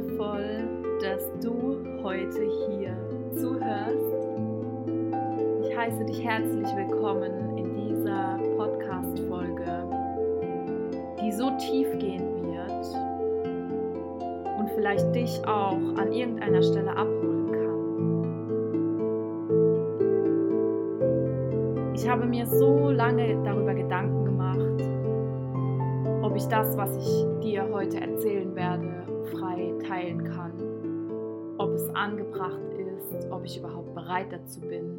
wundervoll, dass du heute hier zuhörst. Ich heiße dich herzlich willkommen in dieser Podcast-Folge, die so tief gehen wird und vielleicht dich auch an irgendeiner Stelle abholen kann. Ich habe mir so lange darüber Gedanken gemacht, ob ich das, was ich dir heute erzählen werde, frei teilen kann, ob es angebracht ist, ob ich überhaupt bereit dazu bin.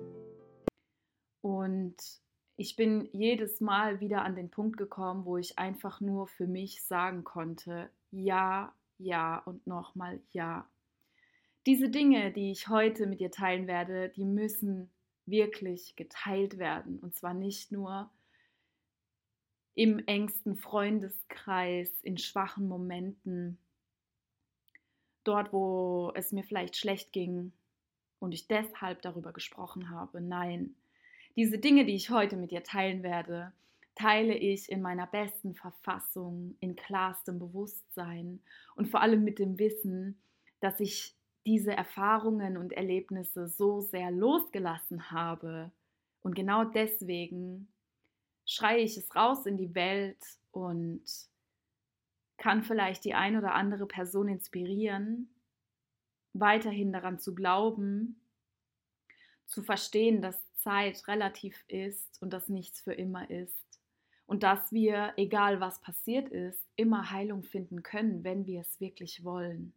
Und ich bin jedes Mal wieder an den Punkt gekommen, wo ich einfach nur für mich sagen konnte, ja, ja und nochmal ja. Diese Dinge, die ich heute mit dir teilen werde, die müssen wirklich geteilt werden. Und zwar nicht nur im engsten Freundeskreis, in schwachen Momenten, dort, wo es mir vielleicht schlecht ging und ich deshalb darüber gesprochen habe. Nein, diese Dinge, die ich heute mit dir teilen werde, teile ich in meiner besten Verfassung, in klarstem Bewusstsein und vor allem mit dem Wissen, dass ich diese Erfahrungen und Erlebnisse so sehr losgelassen habe. Und genau deswegen schreie ich es raus in die Welt und kann vielleicht die ein oder andere Person inspirieren, weiterhin daran zu glauben, zu verstehen, dass Zeit relativ ist und dass nichts für immer ist und dass wir, egal was passiert ist, immer Heilung finden können, wenn wir es wirklich wollen.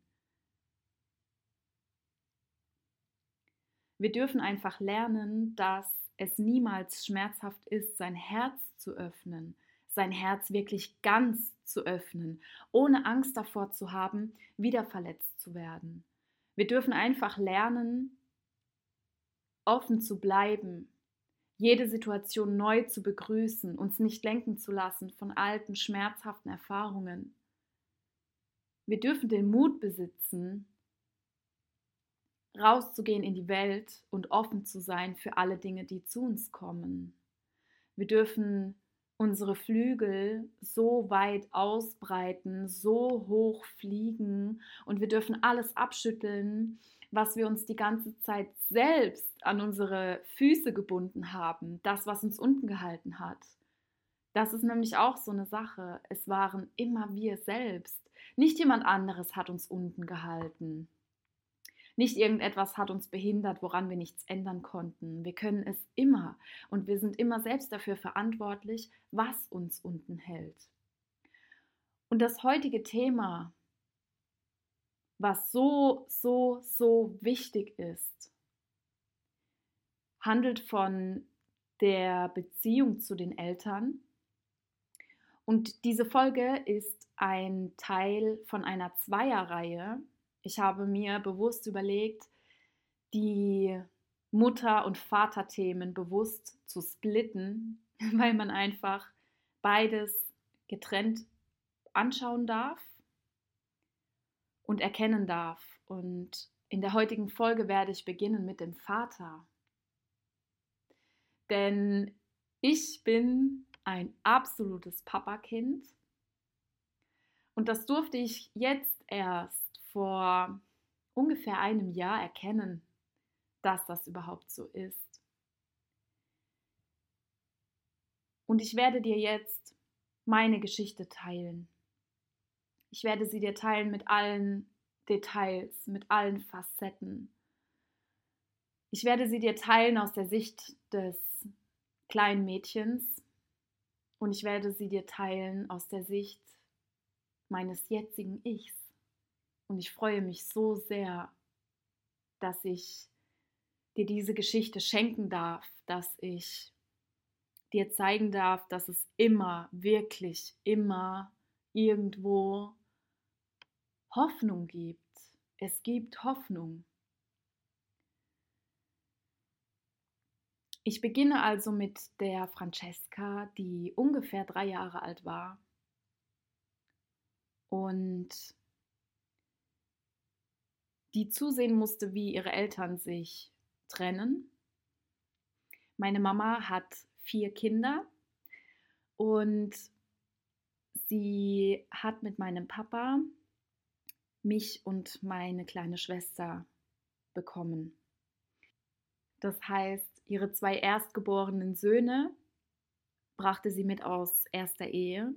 Wir dürfen einfach lernen, dass es niemals schmerzhaft ist, sein Herz zu öffnen, sein Herz wirklich ganz zu öffnen, ohne Angst davor zu haben, wieder verletzt zu werden. Wir dürfen einfach lernen, offen zu bleiben, jede Situation neu zu begrüßen, uns nicht lenken zu lassen von alten, schmerzhaften Erfahrungen. Wir dürfen den Mut besitzen, rauszugehen in die Welt und offen zu sein für alle Dinge, die zu uns kommen. Wir dürfen unsere Flügel so weit ausbreiten, so hoch fliegen und wir dürfen alles abschütteln, was wir uns die ganze Zeit selbst an unsere Füße gebunden haben, das, was uns unten gehalten hat. Das ist nämlich auch so eine Sache. Es waren immer wir selbst. Nicht jemand anderes hat uns unten gehalten. Nicht irgendetwas hat uns behindert, woran wir nichts ändern konnten. Wir können es immer und wir sind immer selbst dafür verantwortlich, was uns unten hält. Und das heutige Thema, was so, so, so wichtig ist, handelt von der Beziehung zu den Eltern. Und diese Folge ist ein Teil von einer Zweierreihe, ich habe mir bewusst überlegt, die Mutter- und Vaterthemen bewusst zu splitten, weil man einfach beides getrennt anschauen darf und erkennen darf. Und in der heutigen Folge werde ich beginnen mit dem Vater. Denn ich bin ein absolutes Papakind und das durfte ich jetzt erst vor ungefähr einem Jahr erkennen, dass das überhaupt so ist. Und ich werde dir jetzt meine Geschichte teilen. Ich werde sie dir teilen mit allen Details, mit allen Facetten. Ich werde sie dir teilen aus der Sicht des kleinen Mädchens und ich werde sie dir teilen aus der Sicht meines jetzigen Ichs. Und ich freue mich so sehr, dass ich dir diese Geschichte schenken darf, dass ich dir zeigen darf, dass es immer, wirklich immer irgendwo Hoffnung gibt. Es gibt Hoffnung. Ich beginne also mit der Francesca, die ungefähr drei Jahre alt war. Und die zusehen musste, wie ihre Eltern sich trennen. Meine Mama hat vier Kinder und sie hat mit meinem Papa mich und meine kleine Schwester bekommen. Das heißt, ihre zwei erstgeborenen Söhne brachte sie mit aus erster Ehe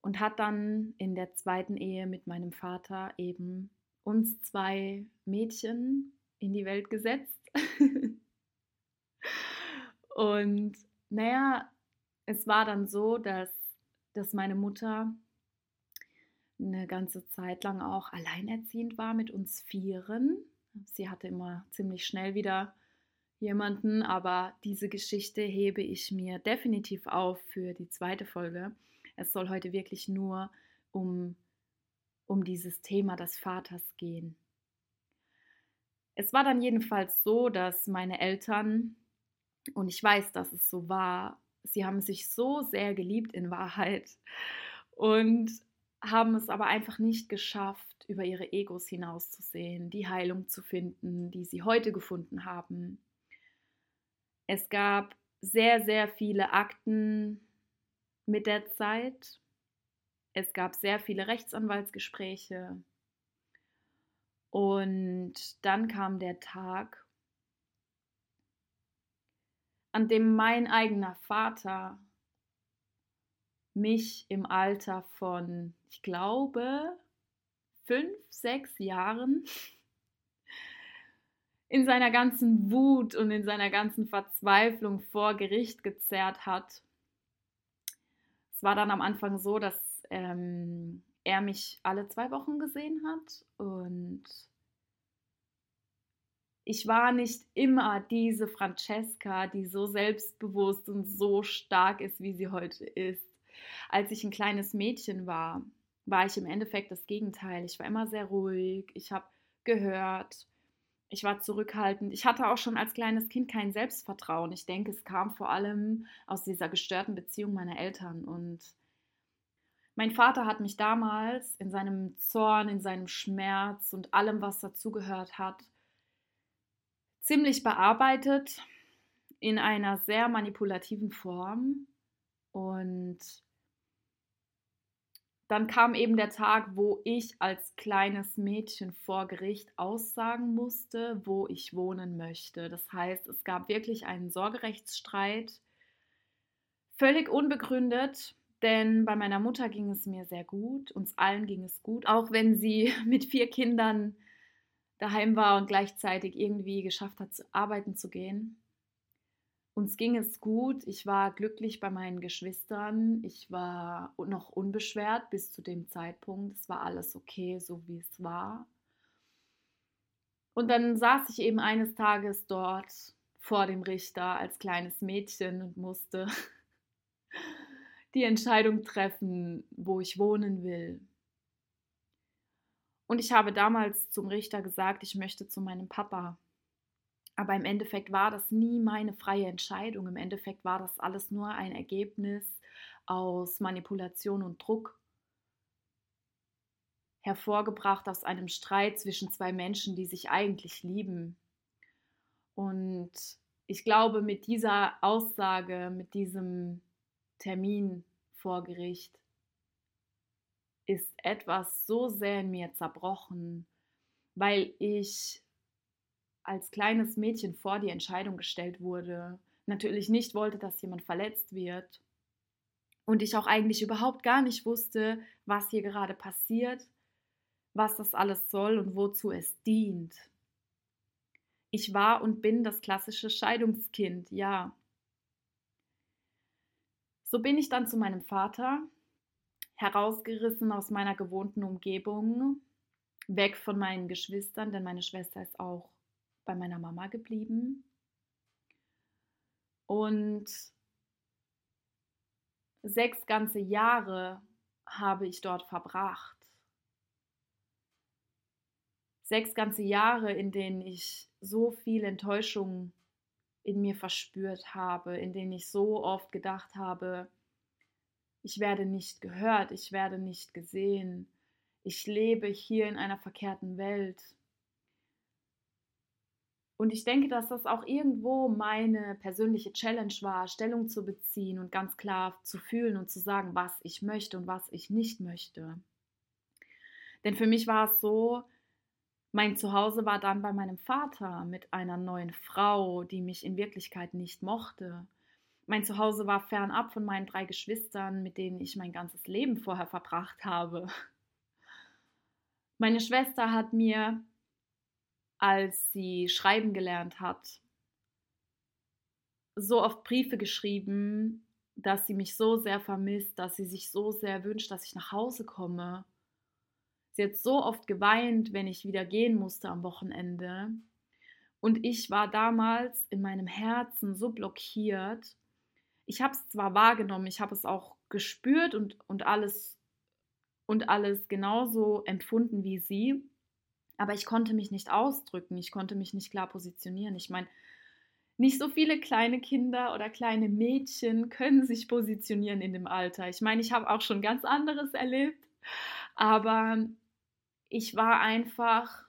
und hat dann in der zweiten Ehe mit meinem Vater eben uns zwei Mädchen in die Welt gesetzt. und naja, es war dann so, dass, dass meine Mutter eine ganze Zeit lang auch alleinerziehend war mit uns Vieren. Sie hatte immer ziemlich schnell wieder jemanden, aber diese Geschichte hebe ich mir definitiv auf für die zweite Folge. Es soll heute wirklich nur um, um dieses Thema des Vaters gehen. Es war dann jedenfalls so, dass meine Eltern, und ich weiß, dass es so war, sie haben sich so sehr geliebt in Wahrheit und haben es aber einfach nicht geschafft, über ihre Egos hinauszusehen, die Heilung zu finden, die sie heute gefunden haben. Es gab sehr, sehr viele Akten mit der Zeit. Es gab sehr viele Rechtsanwaltsgespräche. Und dann kam der Tag, an dem mein eigener Vater mich im Alter von, ich glaube, fünf, sechs Jahren in seiner ganzen Wut und in seiner ganzen Verzweiflung vor Gericht gezerrt hat. Es war dann am Anfang so, dass ähm, er mich alle zwei Wochen gesehen hat und ich war nicht immer diese Francesca, die so selbstbewusst und so stark ist, wie sie heute ist. Als ich ein kleines Mädchen war, war ich im Endeffekt das Gegenteil. Ich war immer sehr ruhig, ich habe gehört, ich war zurückhaltend. Ich hatte auch schon als kleines Kind kein Selbstvertrauen. Ich denke, es kam vor allem aus dieser gestörten Beziehung meiner Eltern. Und mein Vater hat mich damals in seinem Zorn, in seinem Schmerz und allem, was dazugehört hat, ziemlich bearbeitet in einer sehr manipulativen Form. Und dann kam eben der Tag, wo ich als kleines Mädchen vor Gericht aussagen musste, wo ich wohnen möchte. Das heißt, es gab wirklich einen Sorgerechtsstreit, völlig unbegründet, denn bei meiner Mutter ging es mir sehr gut, uns allen ging es gut, auch wenn sie mit vier Kindern daheim war und gleichzeitig irgendwie geschafft hat, zu arbeiten zu gehen. Uns ging es gut. Ich war glücklich bei meinen Geschwistern. Ich war noch unbeschwert bis zu dem Zeitpunkt. Es war alles okay, so wie es war. Und dann saß ich eben eines Tages dort vor dem Richter als kleines Mädchen und musste die Entscheidung treffen, wo ich wohnen will. Und ich habe damals zum Richter gesagt, ich möchte zu meinem Papa. Aber im Endeffekt war das nie meine freie Entscheidung. Im Endeffekt war das alles nur ein Ergebnis aus Manipulation und Druck, hervorgebracht aus einem Streit zwischen zwei Menschen, die sich eigentlich lieben. Und ich glaube, mit dieser Aussage, mit diesem Termin vor Gericht, ist etwas so sehr in mir zerbrochen, weil ich als kleines Mädchen vor die Entscheidung gestellt wurde, natürlich nicht wollte, dass jemand verletzt wird und ich auch eigentlich überhaupt gar nicht wusste, was hier gerade passiert, was das alles soll und wozu es dient. Ich war und bin das klassische Scheidungskind, ja. So bin ich dann zu meinem Vater, herausgerissen aus meiner gewohnten Umgebung, weg von meinen Geschwistern, denn meine Schwester ist auch bei meiner Mama geblieben. Und sechs ganze Jahre habe ich dort verbracht. Sechs ganze Jahre, in denen ich so viel Enttäuschung in mir verspürt habe, in denen ich so oft gedacht habe, ich werde nicht gehört, ich werde nicht gesehen, ich lebe hier in einer verkehrten Welt. Und ich denke, dass das auch irgendwo meine persönliche Challenge war, Stellung zu beziehen und ganz klar zu fühlen und zu sagen, was ich möchte und was ich nicht möchte. Denn für mich war es so, mein Zuhause war dann bei meinem Vater mit einer neuen Frau, die mich in Wirklichkeit nicht mochte. Mein Zuhause war fernab von meinen drei Geschwistern, mit denen ich mein ganzes Leben vorher verbracht habe. Meine Schwester hat mir, als sie schreiben gelernt hat, so oft Briefe geschrieben, dass sie mich so sehr vermisst, dass sie sich so sehr wünscht, dass ich nach Hause komme. Sie hat so oft geweint, wenn ich wieder gehen musste am Wochenende. Und ich war damals in meinem Herzen so blockiert. Ich habe es zwar wahrgenommen, ich habe es auch gespürt und, und alles und alles genauso empfunden wie sie, aber ich konnte mich nicht ausdrücken, ich konnte mich nicht klar positionieren. Ich meine, nicht so viele kleine Kinder oder kleine Mädchen können sich positionieren in dem Alter. Ich meine, ich habe auch schon ganz anderes erlebt, aber ich war einfach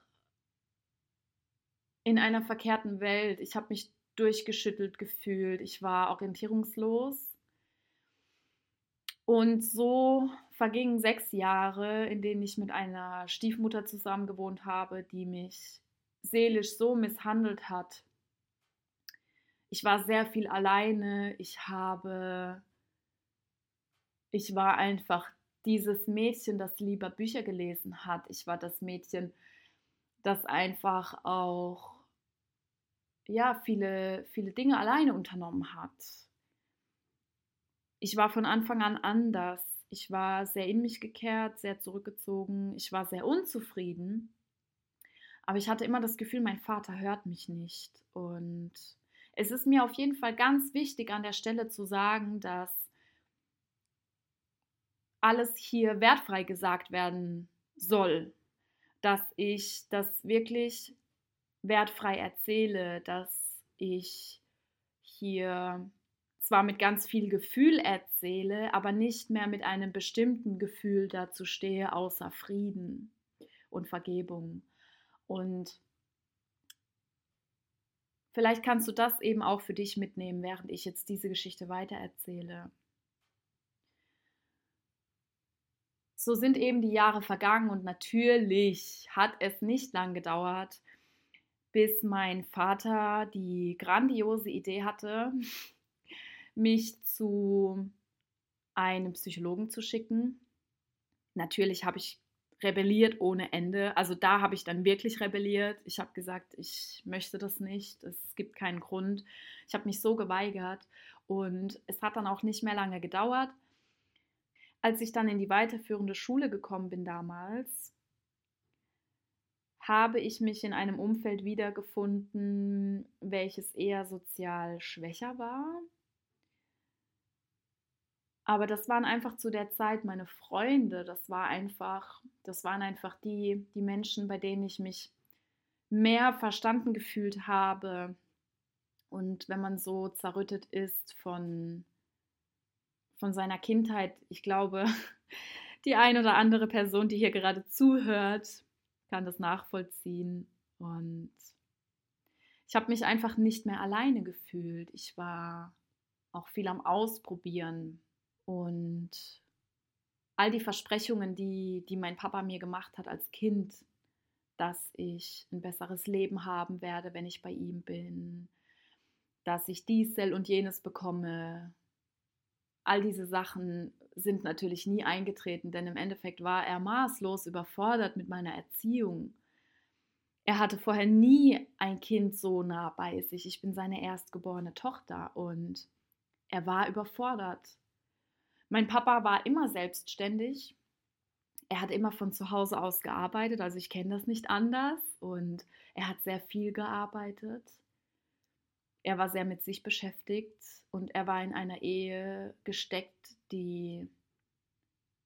in einer verkehrten Welt. Ich habe mich durchgeschüttelt gefühlt. Ich war orientierungslos. Und so vergingen sechs Jahre, in denen ich mit einer Stiefmutter zusammen gewohnt habe, die mich seelisch so misshandelt hat. Ich war sehr viel alleine. Ich habe, ich war einfach dieses Mädchen, das lieber Bücher gelesen hat. Ich war das Mädchen, das einfach auch ja, viele, viele Dinge alleine unternommen hat. Ich war von Anfang an anders. Ich war sehr in mich gekehrt, sehr zurückgezogen. Ich war sehr unzufrieden. Aber ich hatte immer das Gefühl, mein Vater hört mich nicht. Und es ist mir auf jeden Fall ganz wichtig an der Stelle zu sagen, dass alles hier wertfrei gesagt werden soll, dass ich das wirklich wertfrei erzähle, dass ich hier zwar mit ganz viel Gefühl erzähle, aber nicht mehr mit einem bestimmten Gefühl dazu stehe, außer Frieden und Vergebung. Und vielleicht kannst du das eben auch für dich mitnehmen, während ich jetzt diese Geschichte weitererzähle. So sind eben die Jahre vergangen und natürlich hat es nicht lang gedauert, bis mein Vater die grandiose Idee hatte, mich zu einem Psychologen zu schicken. Natürlich habe ich rebelliert ohne Ende. Also da habe ich dann wirklich rebelliert. Ich habe gesagt, ich möchte das nicht. Es gibt keinen Grund. Ich habe mich so geweigert und es hat dann auch nicht mehr lange gedauert als ich dann in die weiterführende Schule gekommen bin damals, habe ich mich in einem Umfeld wiedergefunden, welches eher sozial schwächer war. Aber das waren einfach zu der Zeit meine Freunde. Das war einfach, das waren einfach die, die Menschen, bei denen ich mich mehr verstanden gefühlt habe. Und wenn man so zerrüttet ist von von seiner Kindheit. Ich glaube, die ein oder andere Person, die hier gerade zuhört, kann das nachvollziehen. Und ich habe mich einfach nicht mehr alleine gefühlt. Ich war auch viel am Ausprobieren und all die Versprechungen, die, die mein Papa mir gemacht hat als Kind, dass ich ein besseres Leben haben werde, wenn ich bei ihm bin, dass ich dies und jenes bekomme, all diese Sachen sind natürlich nie eingetreten, denn im Endeffekt war er maßlos überfordert mit meiner Erziehung. Er hatte vorher nie ein Kind so nah bei sich. Ich bin seine erstgeborene Tochter und er war überfordert. Mein Papa war immer selbstständig. Er hat immer von zu Hause aus gearbeitet, also ich kenne das nicht anders und er hat sehr viel gearbeitet er war sehr mit sich beschäftigt und er war in einer Ehe gesteckt, die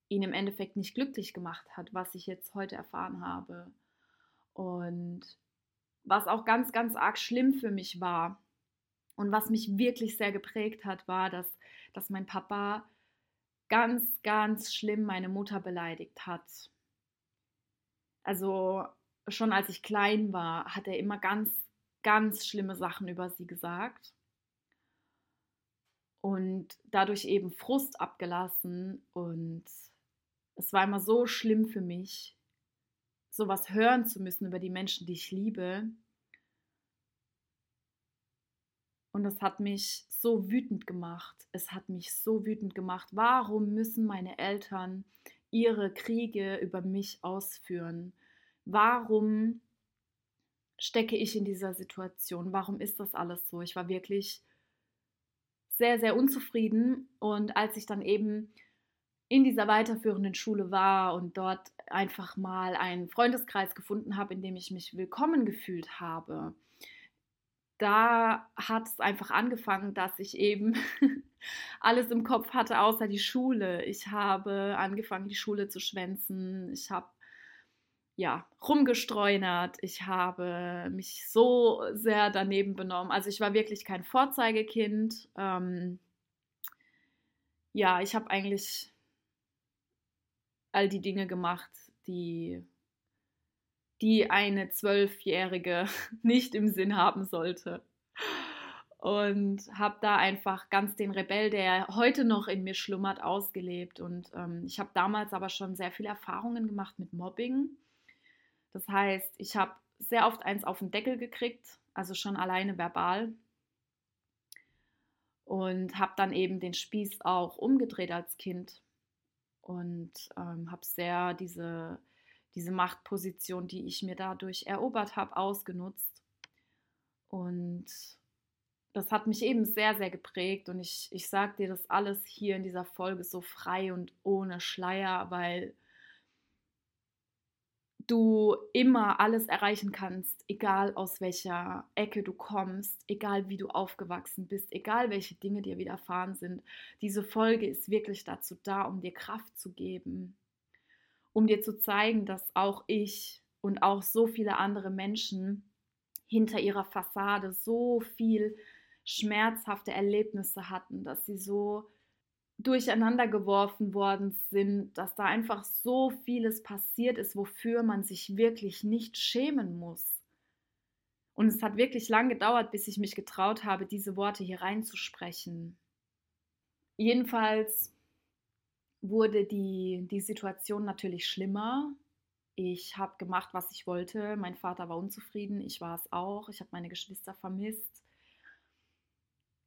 ihn im Endeffekt nicht glücklich gemacht hat, was ich jetzt heute erfahren habe. Und was auch ganz, ganz arg schlimm für mich war und was mich wirklich sehr geprägt hat, war, dass, dass mein Papa ganz, ganz schlimm meine Mutter beleidigt hat. Also schon als ich klein war, hat er immer ganz ganz schlimme Sachen über sie gesagt und dadurch eben Frust abgelassen und es war immer so schlimm für mich, sowas hören zu müssen über die Menschen, die ich liebe. Und das hat mich so wütend gemacht. Es hat mich so wütend gemacht. Warum müssen meine Eltern ihre Kriege über mich ausführen? Warum stecke ich in dieser Situation? Warum ist das alles so? Ich war wirklich sehr, sehr unzufrieden. Und als ich dann eben in dieser weiterführenden Schule war und dort einfach mal einen Freundeskreis gefunden habe, in dem ich mich willkommen gefühlt habe, da hat es einfach angefangen, dass ich eben alles im Kopf hatte, außer die Schule. Ich habe angefangen, die Schule zu schwänzen. Ich habe ja rumgestreunert. Ich habe mich so sehr daneben benommen. Also ich war wirklich kein Vorzeigekind. Ähm, ja, ich habe eigentlich all die Dinge gemacht, die, die eine Zwölfjährige nicht im Sinn haben sollte. Und habe da einfach ganz den Rebell, der heute noch in mir schlummert, ausgelebt. Und ähm, ich habe damals aber schon sehr viele Erfahrungen gemacht mit Mobbing. Das heißt, ich habe sehr oft eins auf den Deckel gekriegt, also schon alleine verbal. Und habe dann eben den Spieß auch umgedreht als Kind und ähm, habe sehr diese, diese Machtposition, die ich mir dadurch erobert habe, ausgenutzt. Und das hat mich eben sehr, sehr geprägt. Und ich, ich sage dir das alles hier in dieser Folge so frei und ohne Schleier, weil du immer alles erreichen kannst, egal aus welcher Ecke du kommst, egal wie du aufgewachsen bist, egal welche Dinge dir widerfahren sind. Diese Folge ist wirklich dazu da, um dir Kraft zu geben, um dir zu zeigen, dass auch ich und auch so viele andere Menschen hinter ihrer Fassade so viel schmerzhafte Erlebnisse hatten, dass sie so durcheinander geworfen worden sind, dass da einfach so vieles passiert ist, wofür man sich wirklich nicht schämen muss. Und es hat wirklich lang gedauert, bis ich mich getraut habe, diese Worte hier reinzusprechen. Jedenfalls wurde die, die Situation natürlich schlimmer. Ich habe gemacht, was ich wollte. Mein Vater war unzufrieden, ich war es auch. Ich habe meine Geschwister vermisst.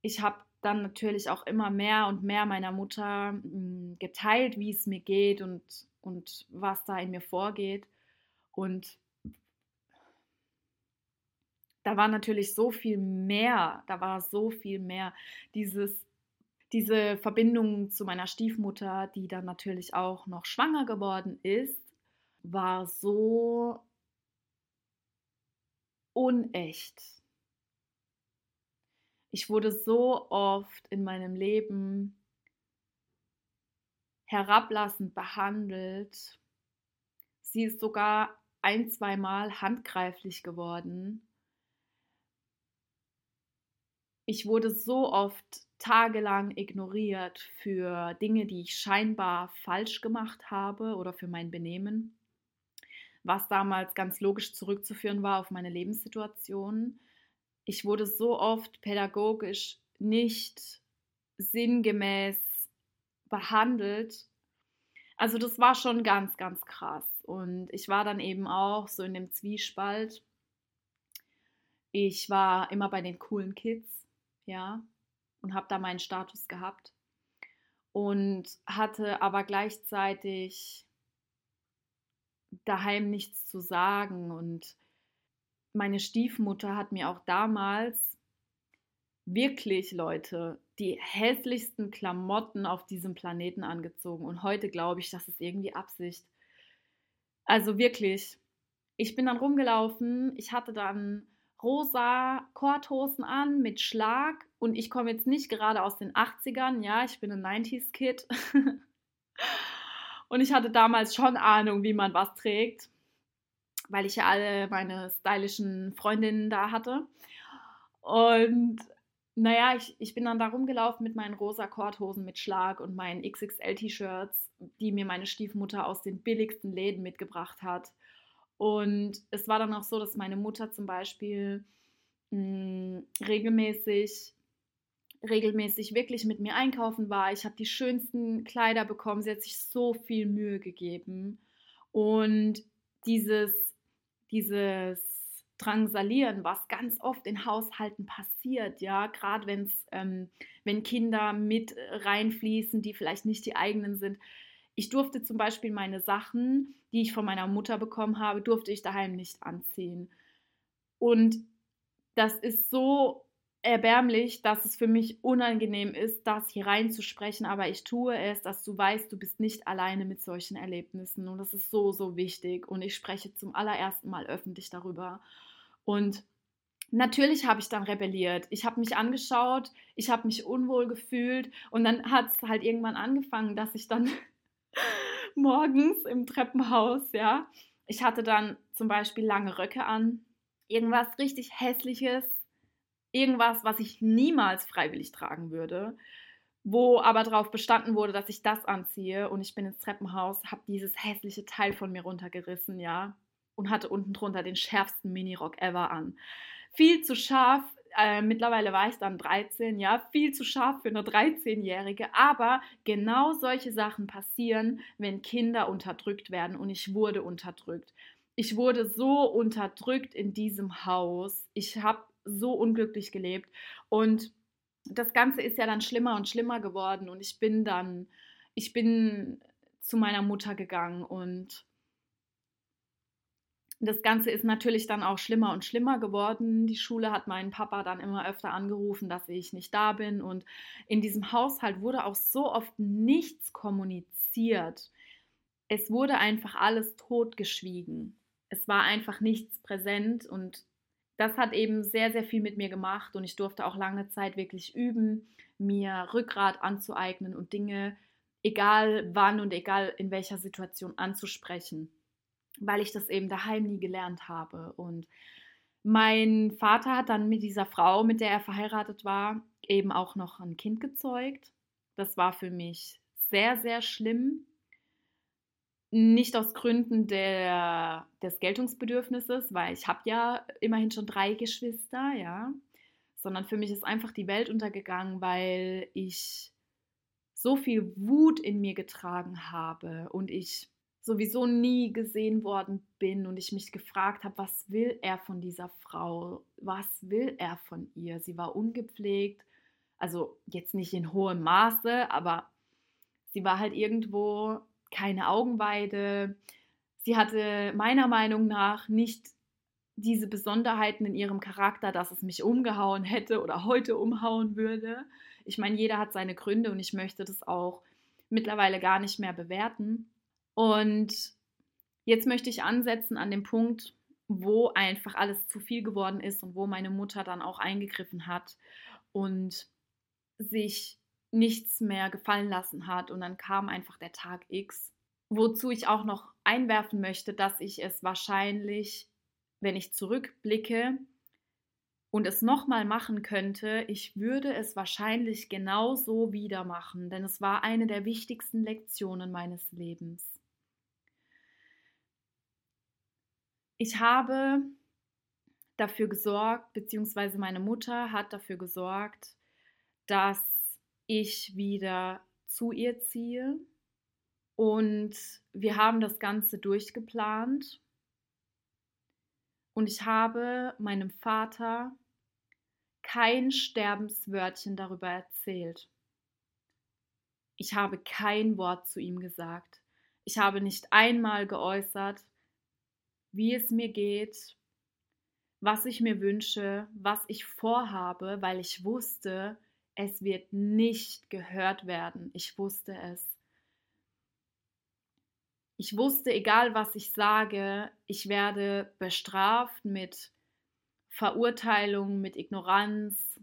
Ich habe dann natürlich auch immer mehr und mehr meiner Mutter hm, geteilt, wie es mir geht und, und was da in mir vorgeht. Und da war natürlich so viel mehr, da war so viel mehr. Dieses, diese Verbindung zu meiner Stiefmutter, die dann natürlich auch noch schwanger geworden ist, war so unecht ich wurde so oft in meinem Leben herablassend behandelt. Sie ist sogar ein, zweimal handgreiflich geworden. Ich wurde so oft tagelang ignoriert für Dinge, die ich scheinbar falsch gemacht habe oder für mein Benehmen, was damals ganz logisch zurückzuführen war auf meine Lebenssituation ich wurde so oft pädagogisch nicht sinngemäß behandelt. Also das war schon ganz, ganz krass. Und ich war dann eben auch so in dem Zwiespalt. Ich war immer bei den coolen Kids, ja, und habe da meinen Status gehabt. Und hatte aber gleichzeitig daheim nichts zu sagen und meine Stiefmutter hat mir auch damals wirklich, Leute, die hässlichsten Klamotten auf diesem Planeten angezogen. Und heute glaube ich, das ist irgendwie Absicht. Also wirklich, ich bin dann rumgelaufen, ich hatte dann rosa Korthosen an mit Schlag und ich komme jetzt nicht gerade aus den 80ern, ja, ich bin ein 90s-Kid. und ich hatte damals schon Ahnung, wie man was trägt weil ich ja alle meine stylischen Freundinnen da hatte. Und naja, ich, ich bin dann da rumgelaufen mit meinen rosa Korthosen mit Schlag und meinen XXL-T-Shirts, die mir meine Stiefmutter aus den billigsten Läden mitgebracht hat. Und es war dann auch so, dass meine Mutter zum Beispiel mh, hm, regelmäßig regelmäßig wirklich mit mir einkaufen war. Ich habe die schönsten Kleider bekommen. Sie hat sich so viel Mühe gegeben. Und dieses, dieses Drangsalieren, was ganz oft in Haushalten passiert, ja, gerade wenn's, ähm, wenn Kinder mit reinfließen, die vielleicht nicht die eigenen sind. Ich durfte zum Beispiel meine Sachen, die ich von meiner Mutter bekommen habe, durfte ich daheim nicht anziehen. Und das ist so erbärmlich, dass es für mich unangenehm ist, das hier reinzusprechen, aber ich tue es, dass du weißt, du bist nicht alleine mit solchen Erlebnissen. Und das ist so, so wichtig. Und ich spreche zum allerersten Mal öffentlich darüber. Und natürlich habe ich dann rebelliert. Ich habe mich angeschaut, ich habe mich unwohl gefühlt. Und dann hat es halt irgendwann angefangen, dass ich dann morgens im Treppenhaus, ja, ich hatte dann zum Beispiel lange Röcke an, irgendwas richtig hässliches, irgendwas, was ich niemals freiwillig tragen würde, wo aber darauf bestanden wurde, dass ich das anziehe und ich bin ins Treppenhaus, habe dieses hässliche Teil von mir runtergerissen, ja, und hatte unten drunter den schärfsten Minirock ever an. Viel zu scharf, äh, mittlerweile war ich dann 13, ja, viel zu scharf für eine 13-Jährige, aber genau solche Sachen passieren, wenn Kinder unterdrückt werden und ich wurde unterdrückt. Ich wurde so unterdrückt in diesem Haus. Ich habe so unglücklich gelebt und das Ganze ist ja dann schlimmer und schlimmer geworden und ich bin dann, ich bin zu meiner Mutter gegangen und das Ganze ist natürlich dann auch schlimmer und schlimmer geworden. Die Schule hat meinen Papa dann immer öfter angerufen, dass ich nicht da bin. Und in diesem Haushalt wurde auch so oft nichts kommuniziert. Es wurde einfach alles totgeschwiegen. Es war einfach nichts präsent und das hat eben sehr, sehr viel mit mir gemacht und ich durfte auch lange Zeit wirklich üben, mir Rückgrat anzueignen und Dinge, egal wann und egal in welcher Situation anzusprechen weil ich das eben daheim nie gelernt habe. Und mein Vater hat dann mit dieser Frau, mit der er verheiratet war, eben auch noch ein Kind gezeugt. Das war für mich sehr, sehr schlimm. Nicht aus Gründen der, des Geltungsbedürfnisses, weil ich habe ja immerhin schon drei Geschwister, ja, sondern für mich ist einfach die Welt untergegangen, weil ich so viel Wut in mir getragen habe und ich sowieso nie gesehen worden bin und ich mich gefragt habe, was will er von dieser Frau? Was will er von ihr? Sie war ungepflegt, also jetzt nicht in hohem Maße, aber sie war halt irgendwo keine Augenweide. Sie hatte meiner Meinung nach nicht diese Besonderheiten in ihrem Charakter, dass es mich umgehauen hätte oder heute umhauen würde. Ich meine, jeder hat seine Gründe und ich möchte das auch mittlerweile gar nicht mehr bewerten. Und jetzt möchte ich ansetzen an dem Punkt, wo einfach alles zu viel geworden ist und wo meine Mutter dann auch eingegriffen hat und sich nichts mehr gefallen lassen hat. Und dann kam einfach der Tag X, wozu ich auch noch einwerfen möchte, dass ich es wahrscheinlich, wenn ich zurückblicke und es nochmal machen könnte, ich würde es wahrscheinlich genauso wieder machen, denn es war eine der wichtigsten Lektionen meines Lebens. ich habe dafür gesorgt, beziehungsweise meine Mutter hat dafür gesorgt, dass ich wieder zu ihr ziehe. Und wir haben das Ganze durchgeplant. Und ich habe meinem Vater kein Sterbenswörtchen darüber erzählt. Ich habe kein Wort zu ihm gesagt. Ich habe nicht einmal geäußert, wie es mir geht, was ich mir wünsche, was ich vorhabe, weil ich wusste, es wird nicht gehört werden. Ich wusste es. Ich wusste, egal was ich sage, ich werde bestraft mit Verurteilung, mit Ignoranz.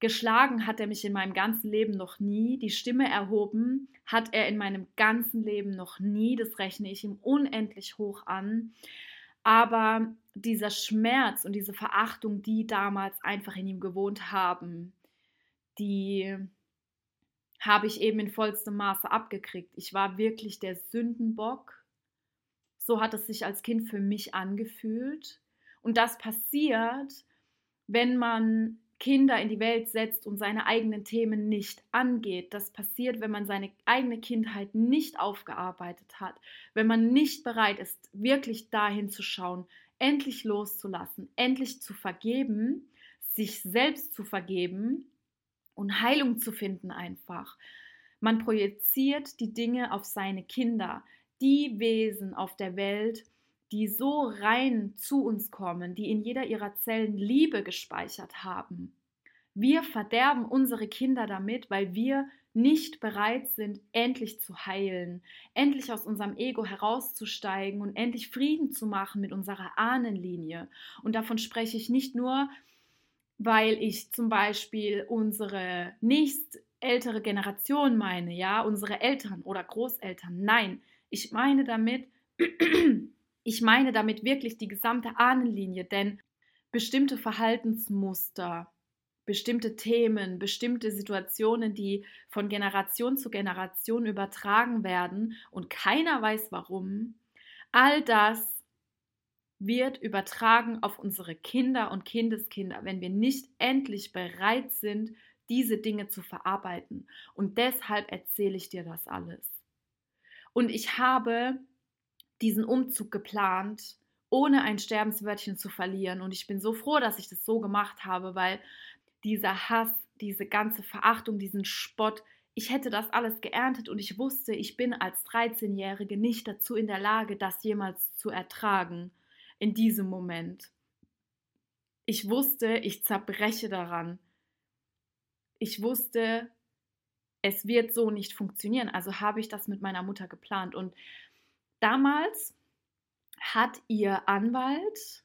Geschlagen hat er mich in meinem ganzen Leben noch nie. Die Stimme erhoben hat er in meinem ganzen Leben noch nie. Das rechne ich ihm unendlich hoch an. Aber dieser Schmerz und diese Verachtung, die damals einfach in ihm gewohnt haben, die habe ich eben in vollstem Maße abgekriegt. Ich war wirklich der Sündenbock. So hat es sich als Kind für mich angefühlt. Und das passiert, wenn man Kinder in die Welt setzt und seine eigenen Themen nicht angeht. Das passiert, wenn man seine eigene Kindheit nicht aufgearbeitet hat, wenn man nicht bereit ist, wirklich dahin zu schauen, endlich loszulassen, endlich zu vergeben, sich selbst zu vergeben und Heilung zu finden einfach. Man projiziert die Dinge auf seine Kinder, die Wesen auf der Welt, die so rein zu uns kommen, die in jeder ihrer Zellen Liebe gespeichert haben. Wir verderben unsere Kinder damit, weil wir nicht bereit sind, endlich zu heilen, endlich aus unserem Ego herauszusteigen und endlich Frieden zu machen mit unserer Ahnenlinie. Und davon spreche ich nicht nur, weil ich zum Beispiel unsere nächst ältere Generation meine, ja, unsere Eltern oder Großeltern. Nein, ich meine damit, ich meine damit wirklich die gesamte Ahnenlinie, denn bestimmte Verhaltensmuster, bestimmte Themen, bestimmte Situationen, die von Generation zu Generation übertragen werden und keiner weiß warum, all das wird übertragen auf unsere Kinder und Kindeskinder, wenn wir nicht endlich bereit sind, diese Dinge zu verarbeiten. Und deshalb erzähle ich dir das alles. Und ich habe diesen Umzug geplant, ohne ein Sterbenswörtchen zu verlieren. Und ich bin so froh, dass ich das so gemacht habe, weil dieser Hass, diese ganze Verachtung, diesen Spott, ich hätte das alles geerntet und ich wusste, ich bin als 13-Jährige nicht dazu in der Lage, das jemals zu ertragen, in diesem Moment. Ich wusste, ich zerbreche daran. Ich wusste, es wird so nicht funktionieren. Also habe ich das mit meiner Mutter geplant. Und Damals hat ihr Anwalt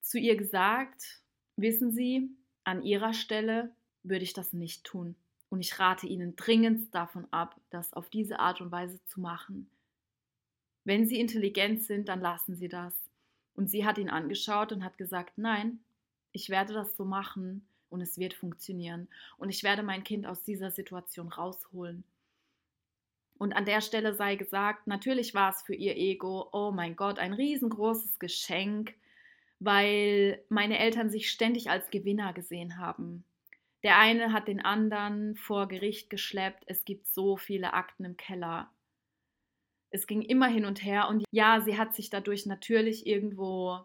zu ihr gesagt, wissen Sie, an Ihrer Stelle würde ich das nicht tun. Und ich rate Ihnen dringend davon ab, das auf diese Art und Weise zu machen. Wenn Sie intelligent sind, dann lassen Sie das. Und sie hat ihn angeschaut und hat gesagt, nein, ich werde das so machen und es wird funktionieren. Und ich werde mein Kind aus dieser Situation rausholen. Und an der Stelle sei gesagt, natürlich war es für ihr Ego, oh mein Gott, ein riesengroßes Geschenk, weil meine Eltern sich ständig als Gewinner gesehen haben. Der eine hat den anderen vor Gericht geschleppt, es gibt so viele Akten im Keller. Es ging immer hin und her und ja, sie hat sich dadurch natürlich irgendwo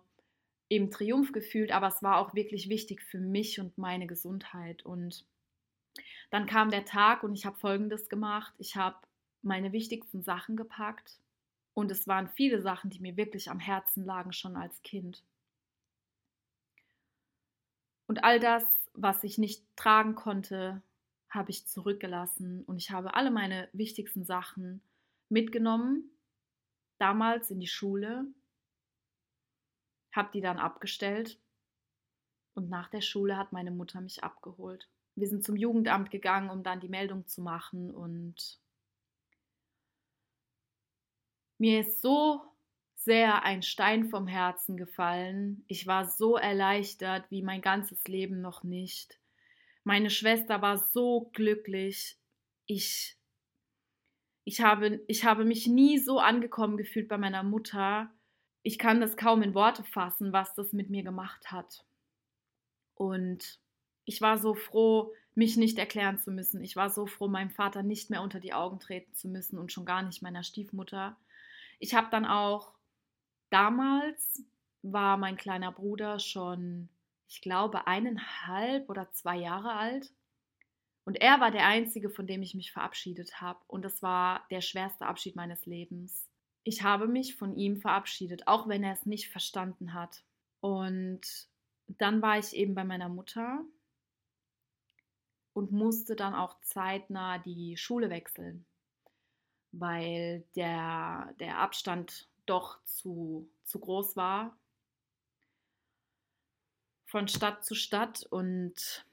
im Triumph gefühlt, aber es war auch wirklich wichtig für mich und meine Gesundheit. Und dann kam der Tag und ich habe Folgendes gemacht. Ich habe meine wichtigsten Sachen gepackt und es waren viele Sachen, die mir wirklich am Herzen lagen schon als Kind. Und all das, was ich nicht tragen konnte, habe ich zurückgelassen und ich habe alle meine wichtigsten Sachen mitgenommen, damals in die Schule, habe die dann abgestellt und nach der Schule hat meine Mutter mich abgeholt. Wir sind zum Jugendamt gegangen, um dann die Meldung zu machen und mir ist so sehr ein Stein vom Herzen gefallen. Ich war so erleichtert wie mein ganzes Leben noch nicht. Meine Schwester war so glücklich. Ich, ich, habe, ich habe mich nie so angekommen gefühlt bei meiner Mutter. Ich kann das kaum in Worte fassen, was das mit mir gemacht hat. Und ich war so froh, mich nicht erklären zu müssen. Ich war so froh, meinem Vater nicht mehr unter die Augen treten zu müssen und schon gar nicht meiner Stiefmutter. Ich habe dann auch damals war mein kleiner Bruder schon, ich glaube, eineinhalb oder zwei Jahre alt. Und er war der Einzige, von dem ich mich verabschiedet habe. Und das war der schwerste Abschied meines Lebens. Ich habe mich von ihm verabschiedet, auch wenn er es nicht verstanden hat. Und dann war ich eben bei meiner Mutter und musste dann auch zeitnah die Schule wechseln weil der, der Abstand doch zu, zu groß war von Stadt zu Stadt und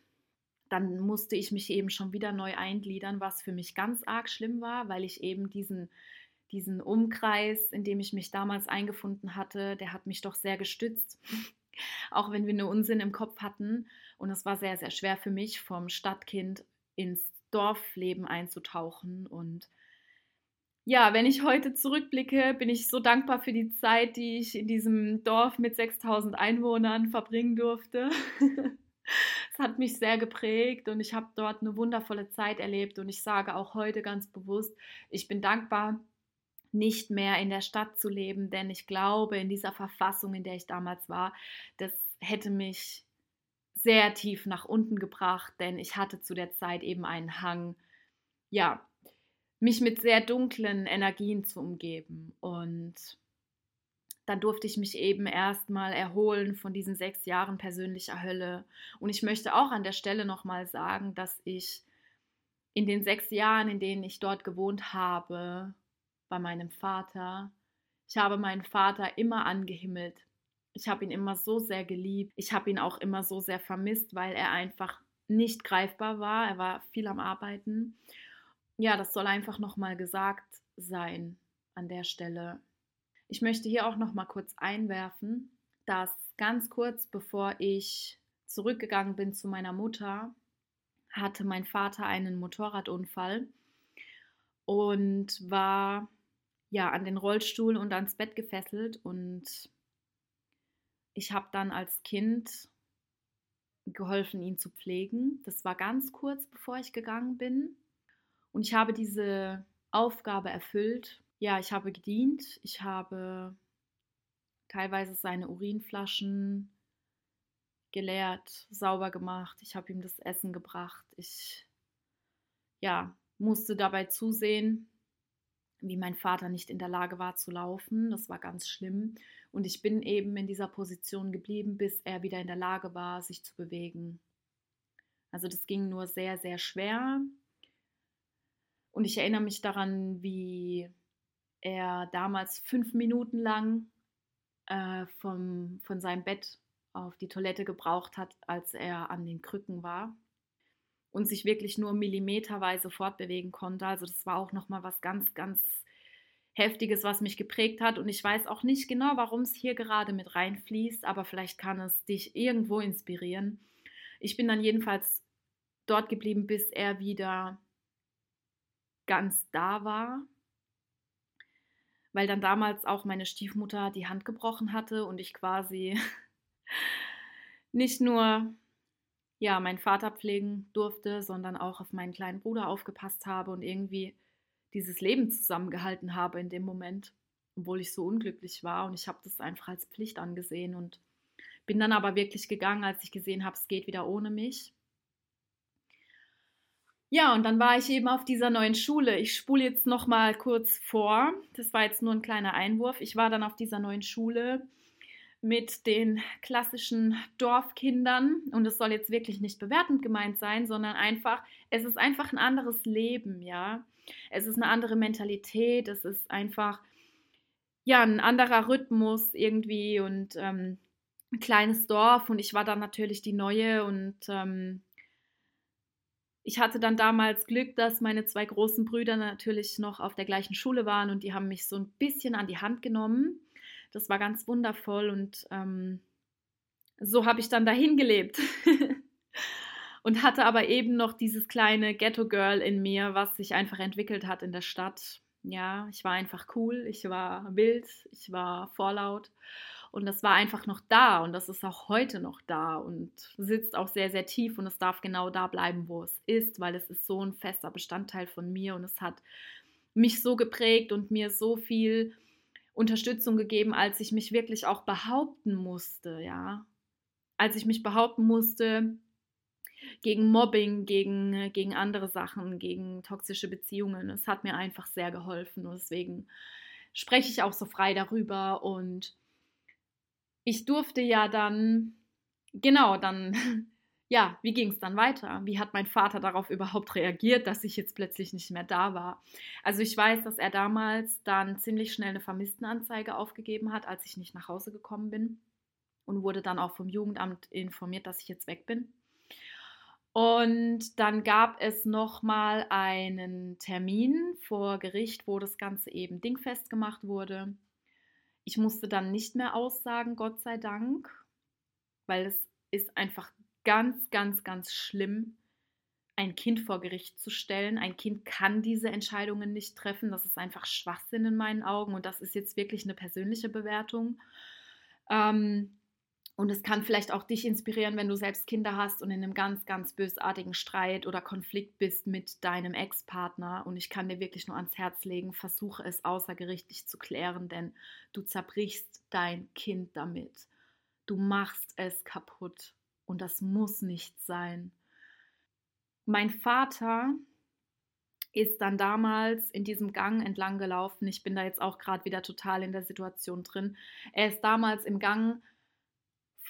dann musste ich mich eben schon wieder neu eingliedern, was für mich ganz arg schlimm war, weil ich eben diesen, diesen Umkreis, in dem ich mich damals eingefunden hatte, der hat mich doch sehr gestützt, auch wenn wir nur Unsinn im Kopf hatten. Und es war sehr, sehr schwer für mich, vom Stadtkind ins Dorfleben einzutauchen und ja, wenn ich heute zurückblicke, bin ich so dankbar für die Zeit, die ich in diesem Dorf mit 6000 Einwohnern verbringen durfte. hat mich sehr geprägt und ich habe dort eine wundervolle Zeit erlebt und ich sage auch heute ganz bewusst, ich bin dankbar, nicht mehr in der Stadt zu leben, denn ich glaube, in dieser Verfassung, in der ich damals war, das hätte mich sehr tief nach unten gebracht, denn ich hatte zu der Zeit eben einen Hang, ja, mich mit sehr dunklen Energien zu umgeben. Und dann durfte ich mich eben erstmal erholen von diesen sechs Jahren persönlicher Hölle. Und ich möchte auch an der Stelle nochmal sagen, dass ich in den sechs Jahren, in denen ich dort gewohnt habe, bei meinem Vater, ich habe meinen Vater immer angehimmelt. Ich habe ihn immer so sehr geliebt. Ich habe ihn auch immer so sehr vermisst, weil er einfach nicht greifbar war. Er war viel am Arbeiten. Ja, das soll einfach nochmal gesagt sein an der Stelle. Ich möchte hier auch noch mal kurz einwerfen, dass ganz kurz bevor ich zurückgegangen bin zu meiner Mutter, hatte mein Vater einen Motorradunfall und war ja an den Rollstuhl und ans Bett gefesselt und ich habe dann als Kind geholfen, ihn zu pflegen. Das war ganz kurz bevor ich gegangen bin und ich habe diese Aufgabe erfüllt ja, ich habe gedient. Ich habe teilweise seine Urinflaschen geleert, sauber gemacht. Ich habe ihm das Essen gebracht. Ich ja, musste dabei zusehen, wie mein Vater nicht in der Lage war zu laufen. Das war ganz schlimm. Und ich bin eben in dieser Position geblieben, bis er wieder in der Lage war, sich zu bewegen. Also das ging nur sehr, sehr schwer. Und ich erinnere mich daran, wie er damals fünf Minuten lang äh, vom, von seinem Bett auf die Toilette gebraucht hat, als er an den Krücken war und sich wirklich nur millimeterweise fortbewegen konnte. Also das war auch nochmal was ganz, ganz Heftiges, was mich geprägt hat. Und ich weiß auch nicht genau, warum es hier gerade mit reinfließt, aber vielleicht kann es dich irgendwo inspirieren. Ich bin dann jedenfalls dort geblieben, bis er wieder ganz da war weil dann damals auch meine Stiefmutter die Hand gebrochen hatte und ich quasi nicht nur ja, meinen Vater pflegen durfte, sondern auch auf meinen kleinen Bruder aufgepasst habe und irgendwie dieses Leben zusammengehalten habe in dem Moment, obwohl ich so unglücklich war und ich habe das einfach als Pflicht angesehen und bin dann aber wirklich gegangen, als ich gesehen habe, es geht wieder ohne mich. Ja, und dann war ich eben auf dieser neuen Schule. Ich spule jetzt noch mal kurz vor. Das war jetzt nur ein kleiner Einwurf. Ich war dann auf dieser neuen Schule mit den klassischen Dorfkindern und es soll jetzt wirklich nicht bewertend gemeint sein, sondern einfach, es ist einfach ein anderes Leben, ja. Es ist eine andere Mentalität, es ist einfach ja ein anderer Rhythmus irgendwie und ähm, ein kleines Dorf und ich war dann natürlich die neue und ähm, ich hatte dann damals Glück, dass meine zwei großen Brüder natürlich noch auf der gleichen Schule waren und die haben mich so ein bisschen an die Hand genommen. Das war ganz wundervoll und ähm, so habe ich dann dahin gelebt. und hatte aber eben noch dieses kleine Ghetto-Girl in mir, was sich einfach entwickelt hat in der Stadt. Ja, ich war einfach cool, ich war wild, ich war vorlaut und das war einfach noch da und das ist auch heute noch da und sitzt auch sehr, sehr tief und es darf genau da bleiben, wo es ist, weil es ist so ein fester Bestandteil von mir und es hat mich so geprägt und mir so viel Unterstützung gegeben, als ich mich wirklich auch behaupten musste, ja. Als ich mich behaupten musste gegen Mobbing, gegen, gegen andere Sachen, gegen toxische Beziehungen. Es hat mir einfach sehr geholfen und deswegen spreche ich auch so frei darüber und ich durfte ja dann, genau, dann, ja, wie ging es dann weiter? Wie hat mein Vater darauf überhaupt reagiert, dass ich jetzt plötzlich nicht mehr da war? Also ich weiß, dass er damals dann ziemlich schnell eine Vermisstenanzeige aufgegeben hat, als ich nicht nach Hause gekommen bin und wurde dann auch vom Jugendamt informiert, dass ich jetzt weg bin. Und dann gab es nochmal einen Termin vor Gericht, wo das Ganze eben dingfest gemacht wurde. Ich musste dann nicht mehr aussagen, Gott sei Dank, weil es ist einfach ganz, ganz, ganz schlimm, ein Kind vor Gericht zu stellen. Ein Kind kann diese Entscheidungen nicht treffen. Das ist einfach Schwachsinn in meinen Augen und das ist jetzt wirklich eine persönliche Bewertung. Ähm, Und es kann vielleicht auch dich inspirieren, wenn du selbst Kinder hast und in einem ganz, ganz bösartigen Streit oder Konflikt bist mit deinem Ex-Partner. Und ich kann dir wirklich nur ans Herz legen, versuche es außergerichtlich zu klären, denn du zerbrichst dein Kind damit. Du machst es kaputt. Und das muss nicht sein. Mein Vater ist dann damals in diesem Gang entlang gelaufen. Ich bin da jetzt auch gerade wieder total in der Situation drin. Er ist damals im Gang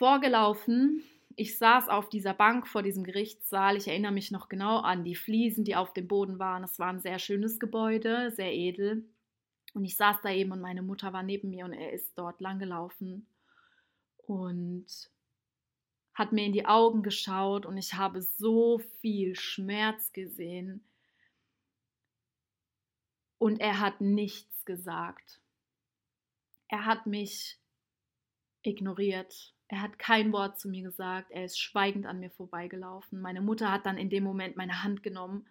vorgelaufen. Ich saß auf dieser Bank vor diesem Gerichtssaal. Ich erinnere mich noch genau an die Fliesen, die auf dem Boden waren. Es war ein sehr schönes Gebäude, sehr edel. Und ich saß da eben und meine Mutter war neben mir und er ist dort lang gelaufen und hat mir in die Augen geschaut und ich habe so viel Schmerz gesehen. Und er hat nichts gesagt. Er hat mich ignoriert. Er hat kein Wort zu mir gesagt. Er ist schweigend an mir vorbeigelaufen. Meine Mutter hat dann in dem Moment meine Hand genommen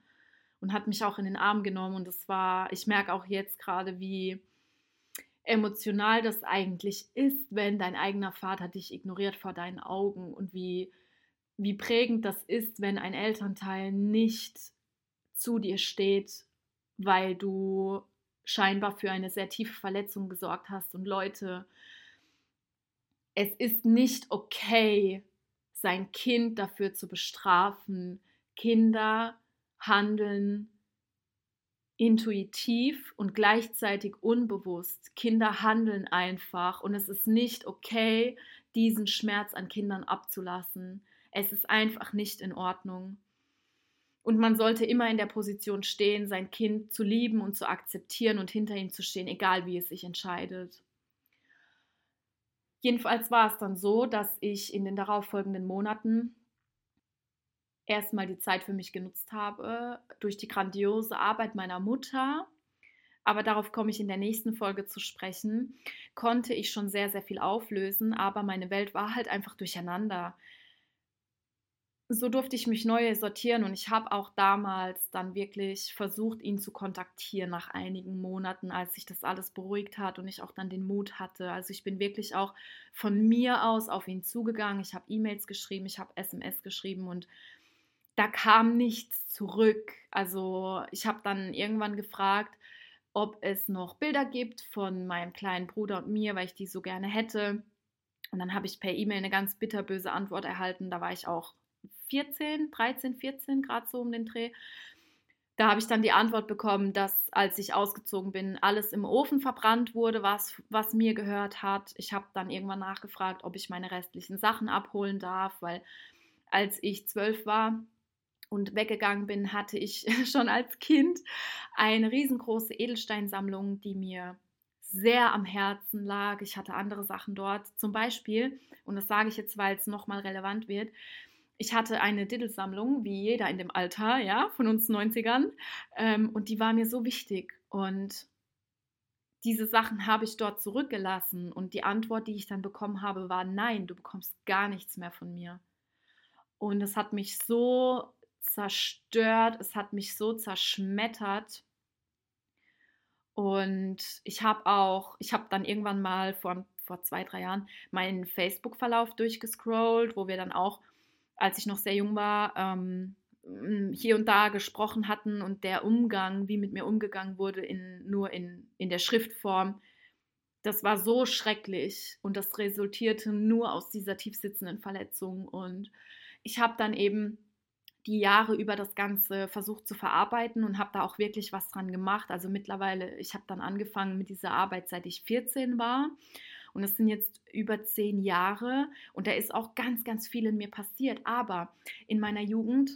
und hat mich auch in den Arm genommen. Und es war, ich merke auch jetzt gerade, wie emotional das eigentlich ist, wenn dein eigener Vater dich ignoriert vor deinen Augen und wie, wie prägend das ist, wenn ein Elternteil nicht zu dir steht, weil du scheinbar für eine sehr tiefe Verletzung gesorgt hast und Leute es ist nicht okay, sein Kind dafür zu bestrafen. Kinder handeln intuitiv und gleichzeitig unbewusst. Kinder handeln einfach und es ist nicht okay, diesen Schmerz an Kindern abzulassen. Es ist einfach nicht in Ordnung. Und man sollte immer in der Position stehen, sein Kind zu lieben und zu akzeptieren und hinter ihm zu stehen, egal wie es sich entscheidet. Jedenfalls war es dann so, dass ich in den darauffolgenden Monaten erstmal die Zeit für mich genutzt habe, durch die grandiose Arbeit meiner Mutter, aber darauf komme ich in der nächsten Folge zu sprechen, konnte ich schon sehr, sehr viel auflösen, aber meine Welt war halt einfach durcheinander so durfte ich mich neu sortieren und ich habe auch damals dann wirklich versucht, ihn zu kontaktieren nach einigen Monaten, als sich das alles beruhigt hat und ich auch dann den Mut hatte. Also ich bin wirklich auch von mir aus auf ihn zugegangen. Ich habe E-Mails geschrieben, ich habe SMS geschrieben und da kam nichts zurück. Also ich habe dann irgendwann gefragt, ob es noch Bilder gibt von meinem kleinen Bruder und mir, weil ich die so gerne hätte. Und dann habe ich per E-Mail eine ganz bitterböse Antwort erhalten. Da war ich auch 14, 13, 14 Grad so um den Dreh. Da habe ich dann die Antwort bekommen, dass als ich ausgezogen bin, alles im Ofen verbrannt wurde, was, was mir gehört hat. Ich habe dann irgendwann nachgefragt, ob ich meine restlichen Sachen abholen darf, weil als ich zwölf war und weggegangen bin, hatte ich schon als Kind eine riesengroße Edelsteinsammlung, die mir sehr am Herzen lag. Ich hatte andere Sachen dort. Zum Beispiel, und das sage ich jetzt, weil es nochmal relevant wird, ich hatte eine Diddle-Sammlung, wie jeder in dem Alter, ja, von uns 90ern. Ähm, und die war mir so wichtig. Und diese Sachen habe ich dort zurückgelassen. Und die Antwort, die ich dann bekommen habe, war: Nein, du bekommst gar nichts mehr von mir. Und es hat mich so zerstört, es hat mich so zerschmettert. Und ich habe auch, ich habe dann irgendwann mal vor, vor zwei, drei Jahren meinen Facebook-Verlauf durchgescrollt, wo wir dann auch als ich noch sehr jung war, ähm, hier und da gesprochen hatten und der Umgang, wie mit mir umgegangen wurde, in, nur in, in der Schriftform, das war so schrecklich und das resultierte nur aus dieser tiefsitzenden Verletzung. Und ich habe dann eben die Jahre über das Ganze versucht zu verarbeiten und habe da auch wirklich was dran gemacht. Also mittlerweile, ich habe dann angefangen mit dieser Arbeit, seit ich 14 war und es sind jetzt über zehn Jahre und da ist auch ganz, ganz viel in mir passiert. Aber in meiner Jugend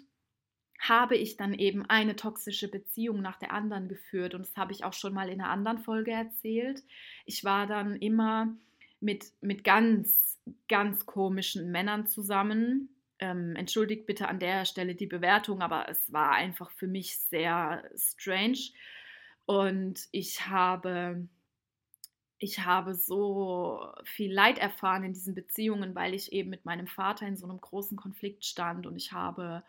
habe ich dann eben eine toxische Beziehung nach der anderen geführt. Und das habe ich auch schon mal in einer anderen Folge erzählt. Ich war dann immer mit, mit ganz, ganz komischen Männern zusammen. Ähm, entschuldigt bitte an der Stelle die Bewertung, aber es war einfach für mich sehr strange. Und ich habe ich habe so viel Leid erfahren in diesen Beziehungen, weil ich eben mit meinem Vater in so einem großen Konflikt stand und ich habe,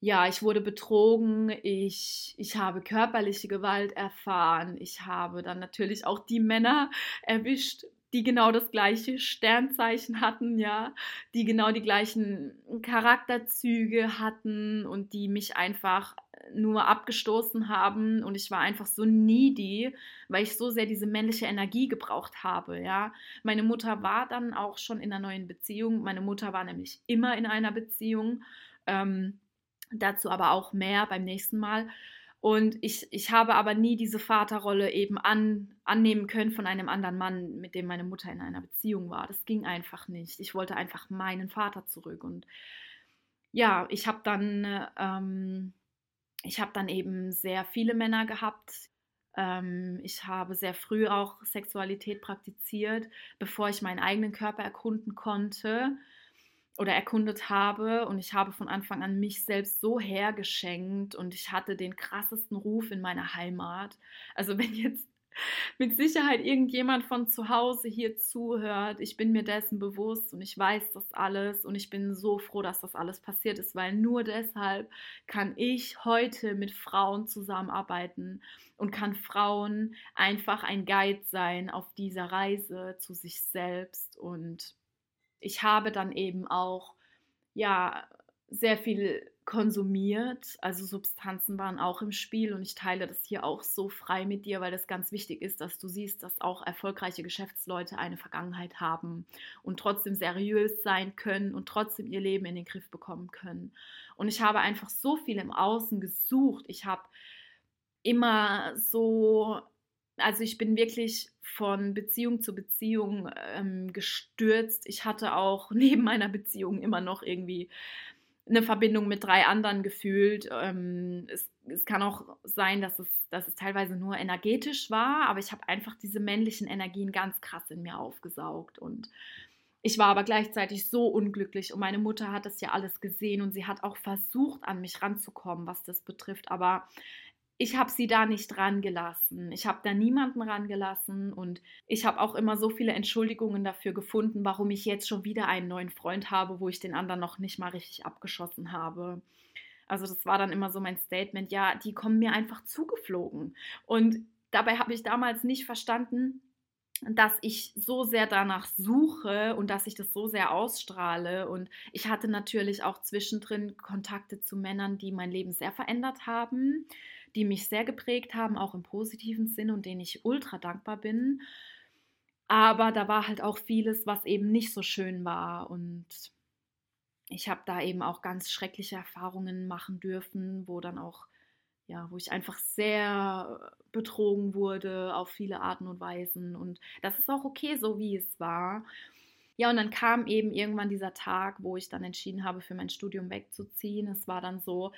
ja, ich wurde betrogen, ich, ich habe körperliche Gewalt erfahren, ich habe dann natürlich auch die Männer erwischt, die genau das gleiche Sternzeichen hatten, ja, die genau die gleichen Charakterzüge hatten und die mich einfach nur abgestoßen haben und ich war einfach so needy, weil ich so sehr diese männliche Energie gebraucht habe, ja. Meine Mutter war dann auch schon in einer neuen Beziehung. Meine Mutter war nämlich immer in einer Beziehung. Ähm, dazu aber auch mehr beim nächsten Mal. Und ich, ich habe aber nie diese Vaterrolle eben an, annehmen können von einem anderen Mann, mit dem meine Mutter in einer Beziehung war. Das ging einfach nicht. Ich wollte einfach meinen Vater zurück. Und ja, ich habe dann, ähm, habe dann eben sehr viele Männer gehabt. Ähm, ich habe sehr früh auch Sexualität praktiziert, bevor ich meinen eigenen Körper erkunden konnte oder erkundet habe und ich habe von Anfang an mich selbst so hergeschenkt und ich hatte den krassesten Ruf in meiner Heimat. Also wenn jetzt mit Sicherheit irgendjemand von zu Hause hier zuhört, ich bin mir dessen bewusst und ich weiß das alles und ich bin so froh, dass das alles passiert ist, weil nur deshalb kann ich heute mit Frauen zusammenarbeiten und kann Frauen einfach ein Guide sein auf dieser Reise zu sich selbst und ich habe dann eben auch ja sehr viel konsumiert, also Substanzen waren auch im Spiel und ich teile das hier auch so frei mit dir, weil das ganz wichtig ist, dass du siehst, dass auch erfolgreiche Geschäftsleute eine Vergangenheit haben und trotzdem seriös sein können und trotzdem ihr Leben in den Griff bekommen können. Und ich habe einfach so viel im Außen gesucht. Ich habe immer so also ich bin wirklich von Beziehung zu Beziehung ähm, gestürzt. Ich hatte auch neben meiner Beziehung immer noch irgendwie eine Verbindung mit drei anderen gefühlt. Ähm, es, es, kann auch sein, dass es, dass es teilweise nur energetisch war, aber ich habe einfach diese männlichen Energien ganz krass in mir aufgesaugt und ich war aber gleichzeitig so unglücklich und meine Mutter hat das ja alles gesehen und sie hat auch versucht, an mich ranzukommen, was das betrifft. Aber ich habe sie da nicht rangelassen. Ich habe da niemanden rangelassen und ich habe auch immer so viele Entschuldigungen dafür gefunden, warum ich jetzt schon wieder einen neuen Freund habe, wo ich den anderen noch nicht mal richtig abgeschossen habe. Also das war dann immer so mein Statement, ja, die kommen mir einfach zugeflogen. Und dabei habe ich damals nicht verstanden, dass ich so sehr danach suche und dass ich das so sehr ausstrahle. Und ich hatte natürlich auch zwischendrin Kontakte zu Männern, die mein Leben sehr verändert haben die mich sehr geprägt haben, auch im positiven Sinne und denen ich ultra dankbar bin. Aber da war halt auch vieles, was eben nicht so schön war. Und ich habe da eben auch ganz schreckliche Erfahrungen machen dürfen, wo dann auch, ja, wo ich einfach sehr betrogen wurde auf viele Arten und Weisen. Und das ist auch okay, so wie es war. Ja, und dann kam eben irgendwann dieser Tag, wo ich dann entschieden habe, für mein Studium wegzuziehen. Es war dann so,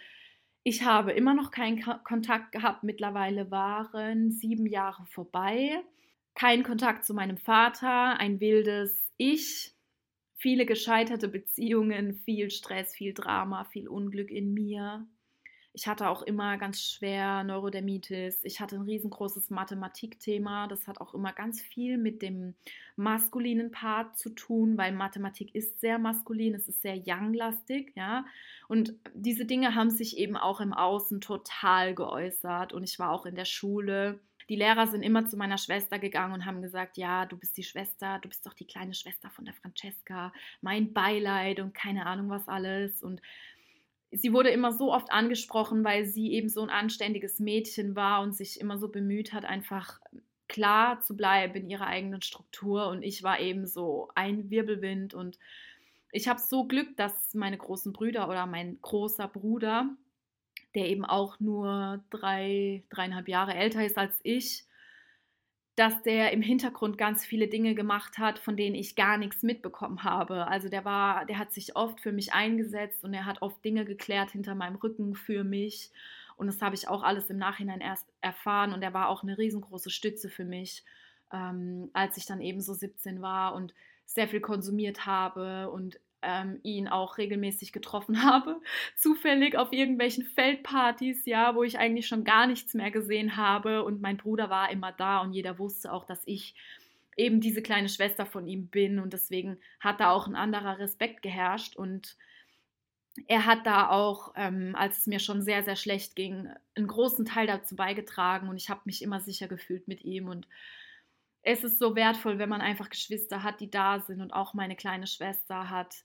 ich habe immer noch keinen Kontakt gehabt. Mittlerweile waren sieben Jahre vorbei. Kein Kontakt zu meinem Vater, ein wildes Ich, viele gescheiterte Beziehungen, viel Stress, viel Drama, viel Unglück in mir. Ich hatte auch immer ganz schwer Neurodermitis. Ich hatte ein riesengroßes Mathematikthema. Das hat auch immer ganz viel mit dem maskulinen Part zu tun, weil Mathematik ist sehr maskulin, es ist sehr young-lastig, ja. Und diese Dinge haben sich eben auch im Außen total geäußert. Und ich war auch in der Schule. Die Lehrer sind immer zu meiner Schwester gegangen und haben gesagt, ja, du bist die Schwester, du bist doch die kleine Schwester von der Francesca, mein Beileid und keine Ahnung was alles. Und sie wurde immer so oft angesprochen, weil sie eben so ein anständiges Mädchen war und sich immer so bemüht hat, einfach klar zu bleiben in ihrer eigenen Struktur. Und ich war eben so ein Wirbelwind. Und ich habe so Glück, dass meine großen Brüder oder mein großer Bruder, der eben auch nur drei, dreieinhalb Jahre älter ist als ich, dass der im Hintergrund ganz viele Dinge gemacht hat, von denen ich gar nichts mitbekommen habe. Also der war, der hat sich oft für mich eingesetzt und er hat oft Dinge geklärt hinter meinem Rücken für mich. Und das habe ich auch alles im Nachhinein erst erfahren. Und er war auch eine riesengroße Stütze für mich, ähm, als ich dann eben so 17 war und sehr viel konsumiert habe und ähm, ihn auch regelmäßig getroffen habe, zufällig auf irgendwelchen Feldpartys, ja, wo ich eigentlich schon gar nichts mehr gesehen habe. Und mein Bruder war immer da und jeder wusste auch, dass ich eben diese kleine Schwester von ihm bin. Und deswegen hat da auch ein anderer Respekt geherrscht. Und er hat da auch, ähm, als es mir schon sehr, sehr schlecht ging, einen großen Teil dazu beigetragen. Und ich habe mich immer sicher gefühlt mit ihm. Und es ist so wertvoll, wenn man einfach Geschwister hat, die da sind. Und auch meine kleine Schwester hat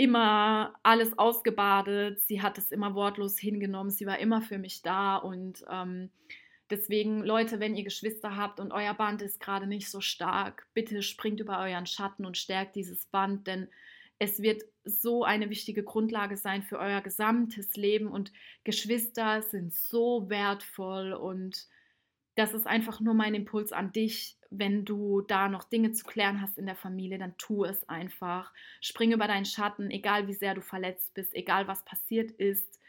immer alles ausgebadet. Sie hat es immer wortlos hingenommen. Sie war immer für mich da. Und ähm, deswegen, Leute, wenn ihr Geschwister habt und euer Band ist gerade nicht so stark, bitte springt über euren Schatten und stärkt dieses Band, denn es wird so eine wichtige Grundlage sein für euer gesamtes Leben. Und Geschwister sind so wertvoll und das ist einfach nur mein Impuls an dich. Wenn du da noch Dinge zu klären hast in der Familie, dann tu es einfach. Spring über deinen Schatten, egal wie sehr du verletzt bist, egal was passiert ist.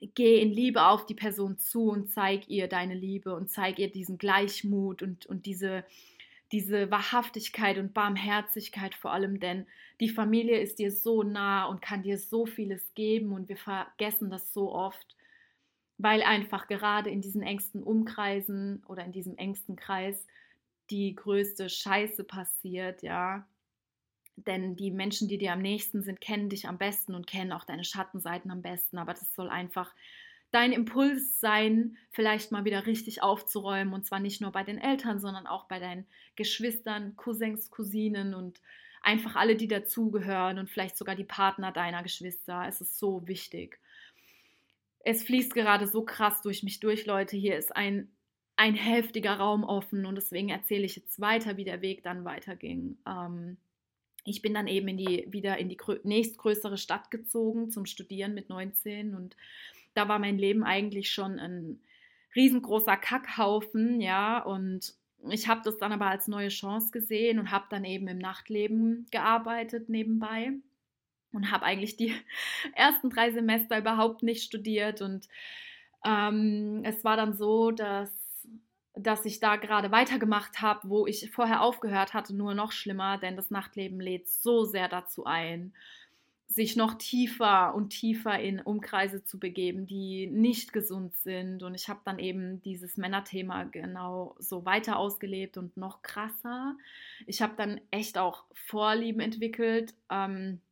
Geh in Liebe auf die Person zu und zeig ihr deine Liebe und zeig ihr diesen Gleichmut und, und diese, diese Wahrhaftigkeit und Barmherzigkeit vor allem, denn die Familie ist dir so nah und kann dir so vieles geben und wir vergessen das so oft weil einfach gerade in diesen engsten Umkreisen oder in diesem engsten Kreis die größte Scheiße passiert, ja. Denn die Menschen, die dir am nächsten sind, kennen dich am besten und kennen auch deine Schattenseiten am besten. Aber das soll einfach dein Impuls sein, vielleicht mal wieder richtig aufzuräumen. Und zwar nicht nur bei den Eltern, sondern auch bei deinen Geschwistern, Cousins, Cousinen und einfach alle, die dazugehören und vielleicht sogar die Partner deiner Geschwister. Es ist so wichtig es fließt gerade so krass durch mich durch, Leute. Hier ist ein, ein heftiger Raum offen und deswegen erzähle ich jetzt weiter, wie der Weg dann weiterging. Ähm, ich bin dann eben in die, wieder in die nächstgrößere Stadt gezogen zum Studieren mit 19 und da war mein Leben eigentlich schon ein riesengroßer Kackhaufen, ja, und ich habe das dann aber als neue Chance gesehen und habe dann eben im Nachtleben gearbeitet nebenbei und habe eigentlich die ersten drei Semester überhaupt nicht studiert. Und ähm, es war dann so, dass, dass ich da gerade weitergemacht habe, wo ich vorher aufgehört hatte, nur noch schlimmer, denn das Nachtleben lädt so sehr dazu ein, sich noch tiefer und tiefer in Umkreise zu begeben, die nicht gesund sind. Und ich habe dann eben dieses Männerthema genau so weiter ausgelebt und noch krasser. Ich habe dann echt auch Vorlieben entwickelt. Ähm,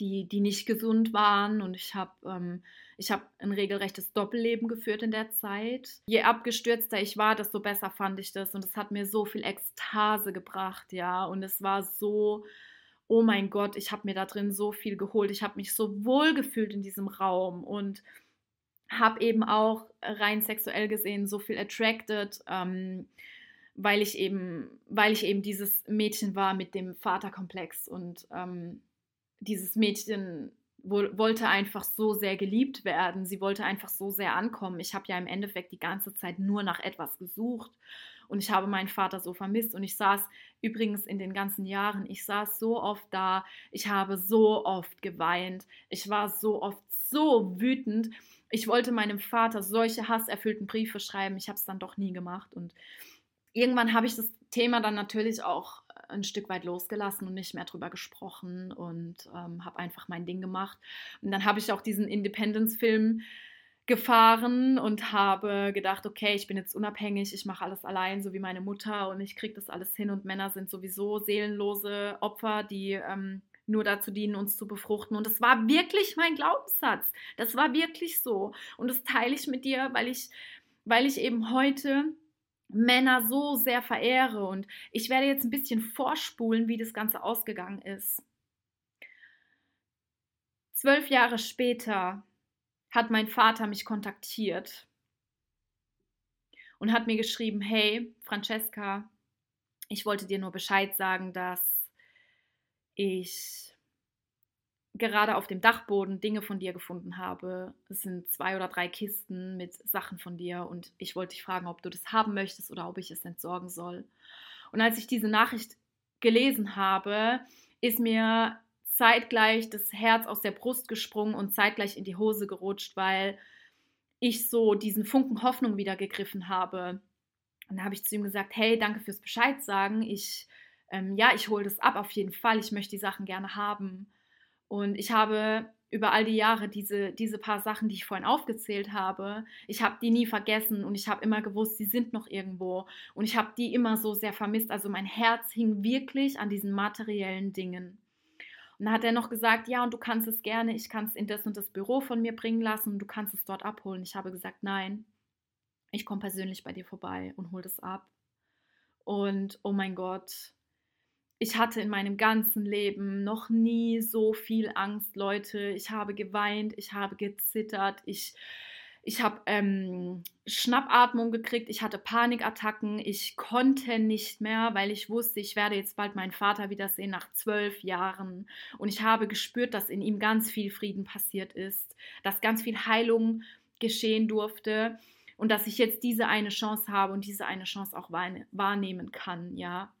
die, die nicht gesund waren. Und ich habe ähm, hab ein regelrechtes Doppelleben geführt in der Zeit. Je abgestürzter ich war, desto besser fand ich das. Und es hat mir so viel Ekstase gebracht, ja. Und es war so, oh mein Gott, ich habe mir da drin so viel geholt. Ich habe mich so wohl gefühlt in diesem Raum und habe eben auch rein sexuell gesehen so viel attracted. Ähm, weil ich eben, weil ich eben dieses Mädchen war mit dem Vaterkomplex und ähm, dieses Mädchen wollte einfach so sehr geliebt werden. Sie wollte einfach so sehr ankommen. Ich habe ja im Endeffekt die ganze Zeit nur nach etwas gesucht und ich habe meinen Vater so vermisst und ich saß übrigens in den ganzen Jahren, ich saß so oft da, ich habe so oft geweint, ich war so oft so wütend. Ich wollte meinem Vater solche hasserfüllten Briefe schreiben, ich habe es dann doch nie gemacht und irgendwann habe ich das Thema dann natürlich auch ein Stück weit losgelassen und nicht mehr drüber gesprochen und ähm, habe einfach mein Ding gemacht. Und dann habe ich auch diesen Independence-Film gefahren und habe gedacht, okay, ich bin jetzt unabhängig, ich mache alles allein, so wie meine Mutter und ich kriege das alles hin und Männer sind sowieso seelenlose Opfer, die ähm, nur dazu dienen, uns zu befruchten. Und das war wirklich mein Glaubenssatz. Das war wirklich so. Und das teile ich mit dir, weil ich, weil ich eben heute Männer so sehr verehre. Und ich werde jetzt ein bisschen vorspulen, wie das Ganze ausgegangen ist. Zwölf Jahre später hat mein Vater mich kontaktiert und hat mir geschrieben, hey Francesca, ich wollte dir nur Bescheid sagen, dass ich gerade auf dem Dachboden Dinge von dir gefunden habe. Es sind zwei oder drei Kisten mit Sachen von dir und ich wollte dich fragen, ob du das haben möchtest oder ob ich es entsorgen soll. Und als ich diese Nachricht gelesen habe, ist mir zeitgleich das Herz aus der Brust gesprungen und zeitgleich in die Hose gerutscht, weil ich so diesen Funken Hoffnung wieder gegriffen habe. Und da habe ich zu ihm gesagt, hey, danke fürs Bescheid sagen. Ich, ähm, ja, ich hole das ab auf jeden Fall. Ich möchte die Sachen gerne haben. Und ich habe über all die Jahre diese, diese paar Sachen, die ich vorhin aufgezählt habe, ich habe die nie vergessen und ich habe immer gewusst, sie sind noch irgendwo und ich habe die immer so sehr vermisst. Also mein Herz hing wirklich an diesen materiellen Dingen. Und dann hat er noch gesagt, ja, und du kannst es gerne, ich kann es in das und das Büro von mir bringen lassen und du kannst es dort abholen. Ich habe gesagt, nein, ich komme persönlich bei dir vorbei und hole das ab. Und oh mein Gott, ich hatte in meinem ganzen Leben noch nie so viel Angst, Leute. Ich habe geweint, ich habe gezittert, ich ich habe ähm, Schnappatmung gekriegt, ich hatte Panikattacken, ich konnte nicht mehr, weil ich wusste, ich werde jetzt bald meinen Vater wiedersehen nach zwölf Jahren. Und ich habe gespürt, dass in ihm ganz viel Frieden passiert ist, dass ganz viel Heilung geschehen durfte und dass ich jetzt diese eine Chance habe und diese eine Chance auch wahrnehmen kann, ja.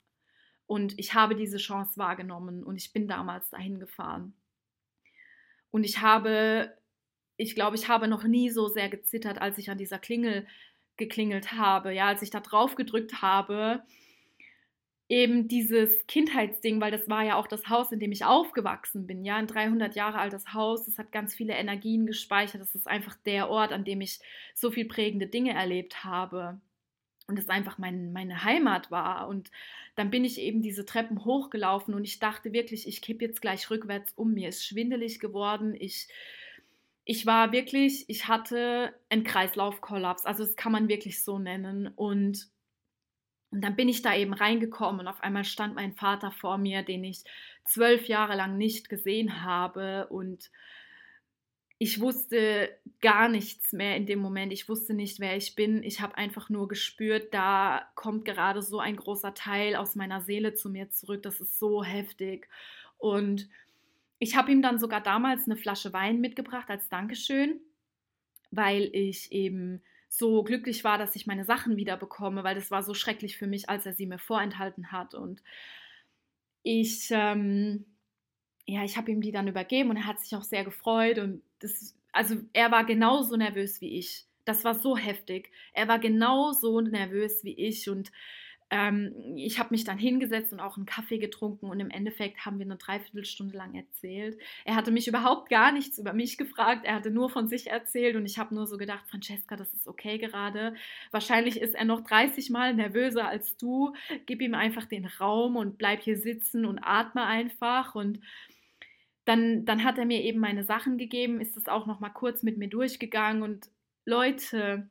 Und ich habe diese Chance wahrgenommen und ich bin damals dahin gefahren. Und ich habe ich glaube, ich habe noch nie so sehr gezittert, als ich an dieser Klingel geklingelt habe, ja, als ich da drauf gedrückt habe. Eben dieses Kindheitsding, weil das war ja auch das Haus, in dem ich aufgewachsen bin, ja, ein 300 Jahre altes Haus, das hat ganz viele Energien gespeichert, das ist einfach der Ort, an dem ich so viel prägende Dinge erlebt habe und es einfach mein, meine Heimat war. Und dann bin ich eben diese Treppen hochgelaufen und ich dachte wirklich, ich kippe jetzt gleich rückwärts um. Mir ist schwindelig geworden. Ich ich war wirklich, ich hatte einen Kreislaufkollaps, also das kann man wirklich so nennen. Und, und dann bin ich da eben reingekommen und auf einmal stand mein Vater vor mir, den ich zwölf Jahre lang nicht gesehen habe. Und ich wusste gar nichts mehr in dem Moment. Ich wusste nicht, wer ich bin. Ich habe einfach nur gespürt, da kommt gerade so ein großer Teil aus meiner Seele zu mir zurück. Das ist so heftig. Und ich habe ihm dann sogar damals eine Flasche Wein mitgebracht als Dankeschön, weil ich eben so glücklich war, dass ich meine Sachen wieder bekomme, weil das war so schrecklich für mich, als er sie mir vorenthalten hat. Und ich, ähm, ja, ich habe ihm die dann übergeben und er hat sich auch sehr gefreut. Und das, also er war genauso nervös wie ich. Das war so heftig. Er war genauso nervös wie ich und ähm, ich habe mich dann hingesetzt und auch einen Kaffee getrunken und im Endeffekt haben wir eine Dreiviertelstunde lang erzählt. Er hatte mich überhaupt gar nichts über mich gefragt, er hatte nur von sich erzählt und ich habe nur so gedacht, Francesca, das ist okay gerade. Wahrscheinlich ist er noch 30 Mal nervöser als du. Gib ihm einfach den Raum und bleib hier sitzen und atme einfach und dann, dann hat er mir eben meine Sachen gegeben, ist es auch noch mal kurz mit mir durchgegangen und Leute,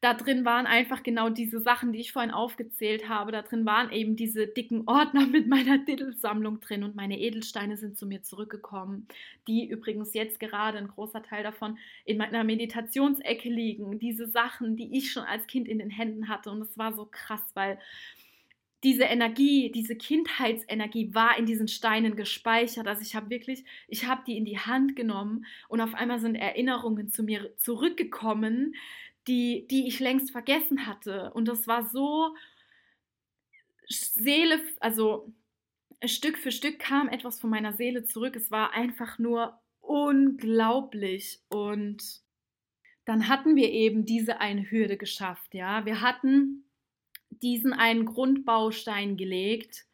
da drin waren einfach genau diese Sachen, die ich vorhin aufgezählt habe. Da drin waren eben diese dicken Ordner mit meiner Titelsammlung drin und meine Edelsteine sind zu mir zurückgekommen, die übrigens jetzt gerade ein großer Teil davon in meiner Meditationsecke liegen. Diese Sachen, die ich schon als Kind in den Händen hatte und es war so krass, weil diese Energie, diese Kindheitsenergie war in diesen Steinen gespeichert. Also ich habe wirklich, ich habe die in die Hand genommen und auf einmal sind Erinnerungen zu mir zurückgekommen, die, die ich längst vergessen hatte. Und das war so Seele, also Stück für Stück kam etwas von meiner Seele zurück. Es war einfach nur unglaublich. Und dann hatten wir eben diese eine Hürde geschafft, ja. Wir hatten diesen einen Grundbaustein gelegt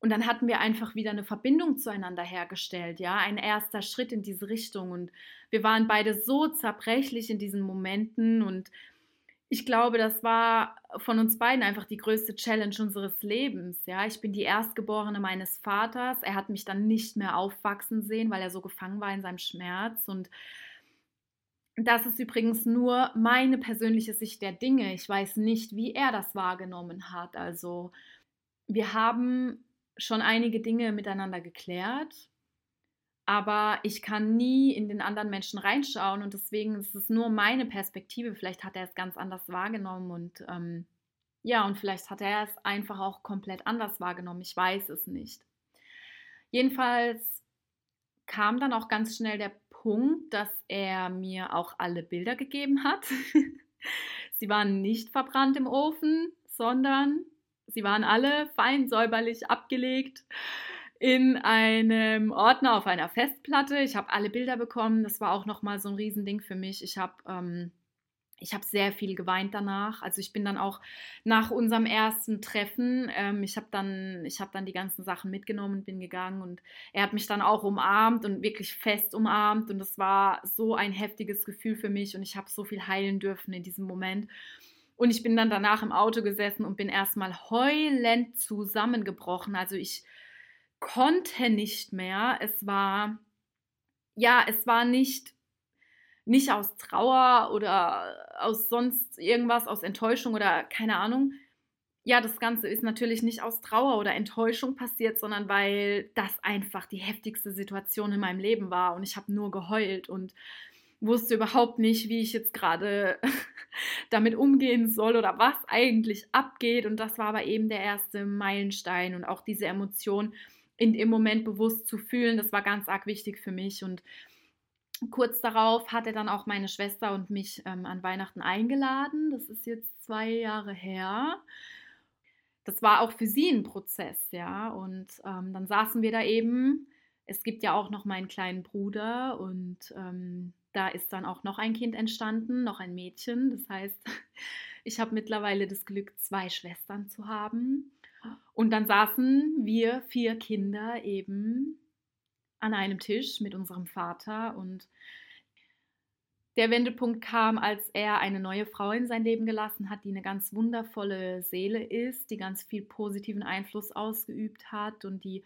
und dann hatten wir einfach wieder eine Verbindung zueinander hergestellt, ja, ein erster Schritt in diese Richtung. Und wir waren beide so zerbrechlich in diesen Momenten und ich glaube, das war von uns beiden einfach die größte Challenge unseres Lebens. Ja, ich bin die Erstgeborene meines Vaters. Er hat mich dann nicht mehr aufwachsen sehen, weil er so gefangen war in seinem Schmerz. Und das ist übrigens nur meine persönliche Sicht der Dinge. Ich weiß nicht, wie er das wahrgenommen hat. Also wir haben schon einige Dinge miteinander geklärt, aber ich kann nie in den anderen Menschen reinschauen und deswegen ist es nur meine Perspektive. Vielleicht hat er es ganz anders wahrgenommen und ähm, ja, und vielleicht hat er es einfach auch komplett anders wahrgenommen. Ich weiß es nicht. Jedenfalls kam dann auch ganz schnell der Punkt, dass er mir auch alle Bilder gegeben hat. Sie waren nicht verbrannt im Ofen, sondern Sie waren alle fein säuberlich abgelegt in einem Ordner auf einer Festplatte. Ich habe alle Bilder bekommen. Das war auch nochmal so ein Riesending für mich. Ich habe ähm, ich habe sehr viel geweint danach. Also ich bin dann auch nach unserem ersten Treffen, ähm, ich habe dann, ich dann die ganzen Sachen mitgenommen und bin gegangen und er hat mich dann auch umarmt und wirklich fest umarmt und das war so ein heftiges Gefühl für mich und ich habe so viel heilen dürfen in diesem Moment. Und ich bin dann danach im Auto gesessen und bin erstmal heulend zusammengebrochen. Also ich konnte nicht mehr. Es war, ja, es war nicht, nicht aus Trauer oder aus sonst irgendwas, aus Enttäuschung oder keine Ahnung. ja, das Ganze ist natürlich nicht aus Trauer oder Enttäuschung passiert, sondern weil das einfach die heftigste Situation in meinem Leben war und ich habe nur geheult und wusste überhaupt nicht, wie ich jetzt gerade damit umgehen soll oder was eigentlich abgeht. Und das war aber eben der erste Meilenstein und auch diese Emotion in dem Moment bewusst zu fühlen, das war ganz arg wichtig für mich. Und kurz darauf hat er dann auch meine Schwester und mich ähm, an Weihnachten eingeladen. Das ist jetzt zwei Jahre her das war auch für sie ein Prozess, ja. Und ähm, dann saßen wir da eben. Es gibt ja auch noch meinen kleinen Bruder und ähm, da ist dann auch noch ein Kind entstanden, noch ein Mädchen. Das heißt, ich habe mittlerweile das Glück, zwei Schwestern zu haben. Und dann saßen wir vier Kinder eben an einem Tisch mit unserem Vater und der Wendepunkt kam, als er eine neue Frau in sein Leben gelassen hat, die eine ganz wundervolle Seele ist, die ganz viel positiven Einfluss ausgeübt hat und die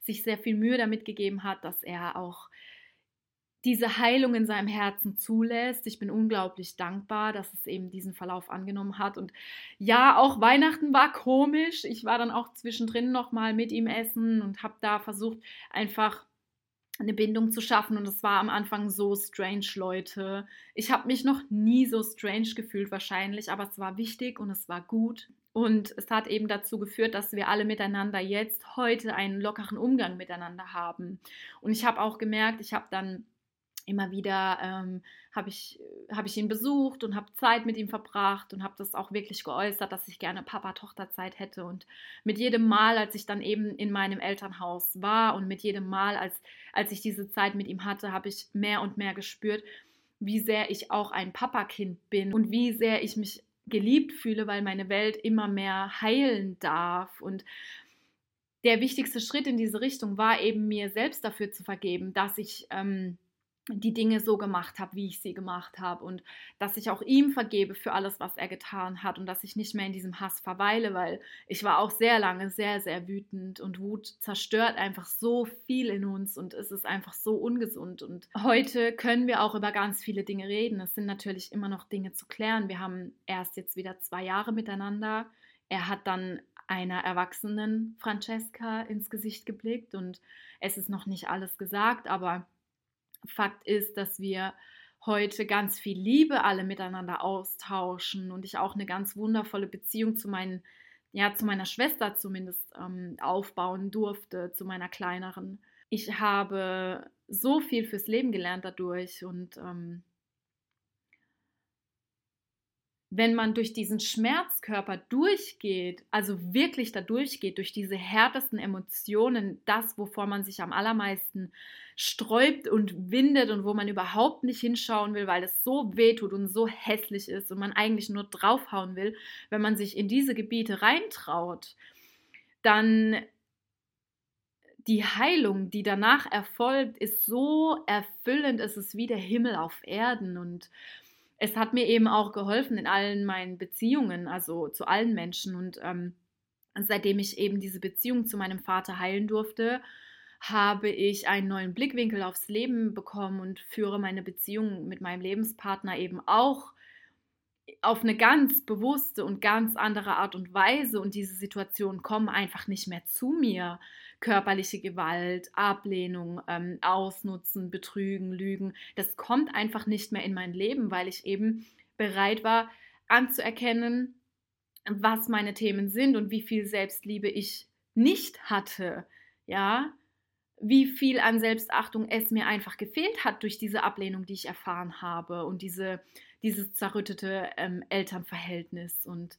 sich sehr viel Mühe damit gegeben hat, dass er auch diese Heilung in seinem Herzen zulässt. Ich bin unglaublich dankbar, dass es eben diesen Verlauf angenommen hat. Und ja, auch Weihnachten war komisch. Ich war dann auch zwischendrin nochmal mit ihm essen und habe da versucht, einfach eine Bindung zu schaffen. Und es war am Anfang so strange, Leute. Ich habe mich noch nie so strange gefühlt wahrscheinlich, aber es war wichtig und es war gut. Und es hat eben dazu geführt, dass wir alle miteinander jetzt heute einen lockeren Umgang miteinander haben. Und ich habe auch gemerkt, ich habe dann immer wieder ähm, habe ich, hab ich ihn besucht und habe Zeit mit ihm verbracht und habe das auch wirklich geäußert, dass ich gerne Papa-Tochter-Zeit hätte. Und mit jedem Mal, als ich dann eben in meinem Elternhaus war und mit jedem Mal, als, als ich diese Zeit mit ihm hatte, habe ich mehr und mehr gespürt, wie sehr ich auch ein Papakind bin und wie sehr ich mich geliebt fühle, weil meine Welt immer mehr heilen darf. Und der wichtigste Schritt in diese Richtung war eben mir selbst dafür zu vergeben, dass ich ähm, die Dinge so gemacht habe, wie ich sie gemacht habe und dass ich auch ihm vergebe für alles, was er getan hat und dass ich nicht mehr in diesem Hass verweile, weil ich war auch sehr lange sehr, sehr wütend und Wut zerstört einfach so viel in uns und es ist einfach so ungesund und heute können wir auch über ganz viele Dinge reden. Es sind natürlich immer noch Dinge zu klären. Wir haben erst jetzt wieder zwei Jahre miteinander. Er hat dann einer erwachsenen Francesca ins Gesicht geblickt und es ist noch nicht alles gesagt, aber Fakt ist, dass wir heute ganz viel Liebe alle miteinander austauschen und ich auch eine ganz wundervolle Beziehung zu meinen, ja, zu meiner Schwester zumindest ähm, aufbauen durfte, zu meiner kleineren. Ich habe so viel fürs Leben gelernt dadurch und ähm, wenn man durch diesen Schmerzkörper durchgeht, also wirklich da durchgeht, durch diese härtesten Emotionen, das, wovor man sich am allermeisten sträubt und windet und wo man überhaupt nicht hinschauen will, weil es so wehtut und so hässlich ist und man eigentlich nur draufhauen will, wenn man sich in diese Gebiete reintraut, dann die Heilung, die danach erfolgt, ist so erfüllend, es ist wie der Himmel auf Erden und es hat mir eben auch geholfen in allen meinen Beziehungen, also zu allen Menschen. Und ähm, seitdem ich eben diese Beziehung zu meinem Vater heilen durfte, habe ich einen neuen Blickwinkel aufs Leben bekommen und führe meine Beziehung mit meinem Lebenspartner eben auch auf eine ganz bewusste und ganz andere Art und Weise. Und diese Situationen kommen einfach nicht mehr zu mir körperliche Gewalt, Ablehnung, ähm, Ausnutzen, Betrügen, Lügen. Das kommt einfach nicht mehr in mein Leben, weil ich eben bereit war anzuerkennen, was meine Themen sind und wie viel Selbstliebe ich nicht hatte. Ja, wie viel an Selbstachtung es mir einfach gefehlt hat durch diese Ablehnung, die ich erfahren habe und diese, dieses zerrüttete ähm, Elternverhältnis. Und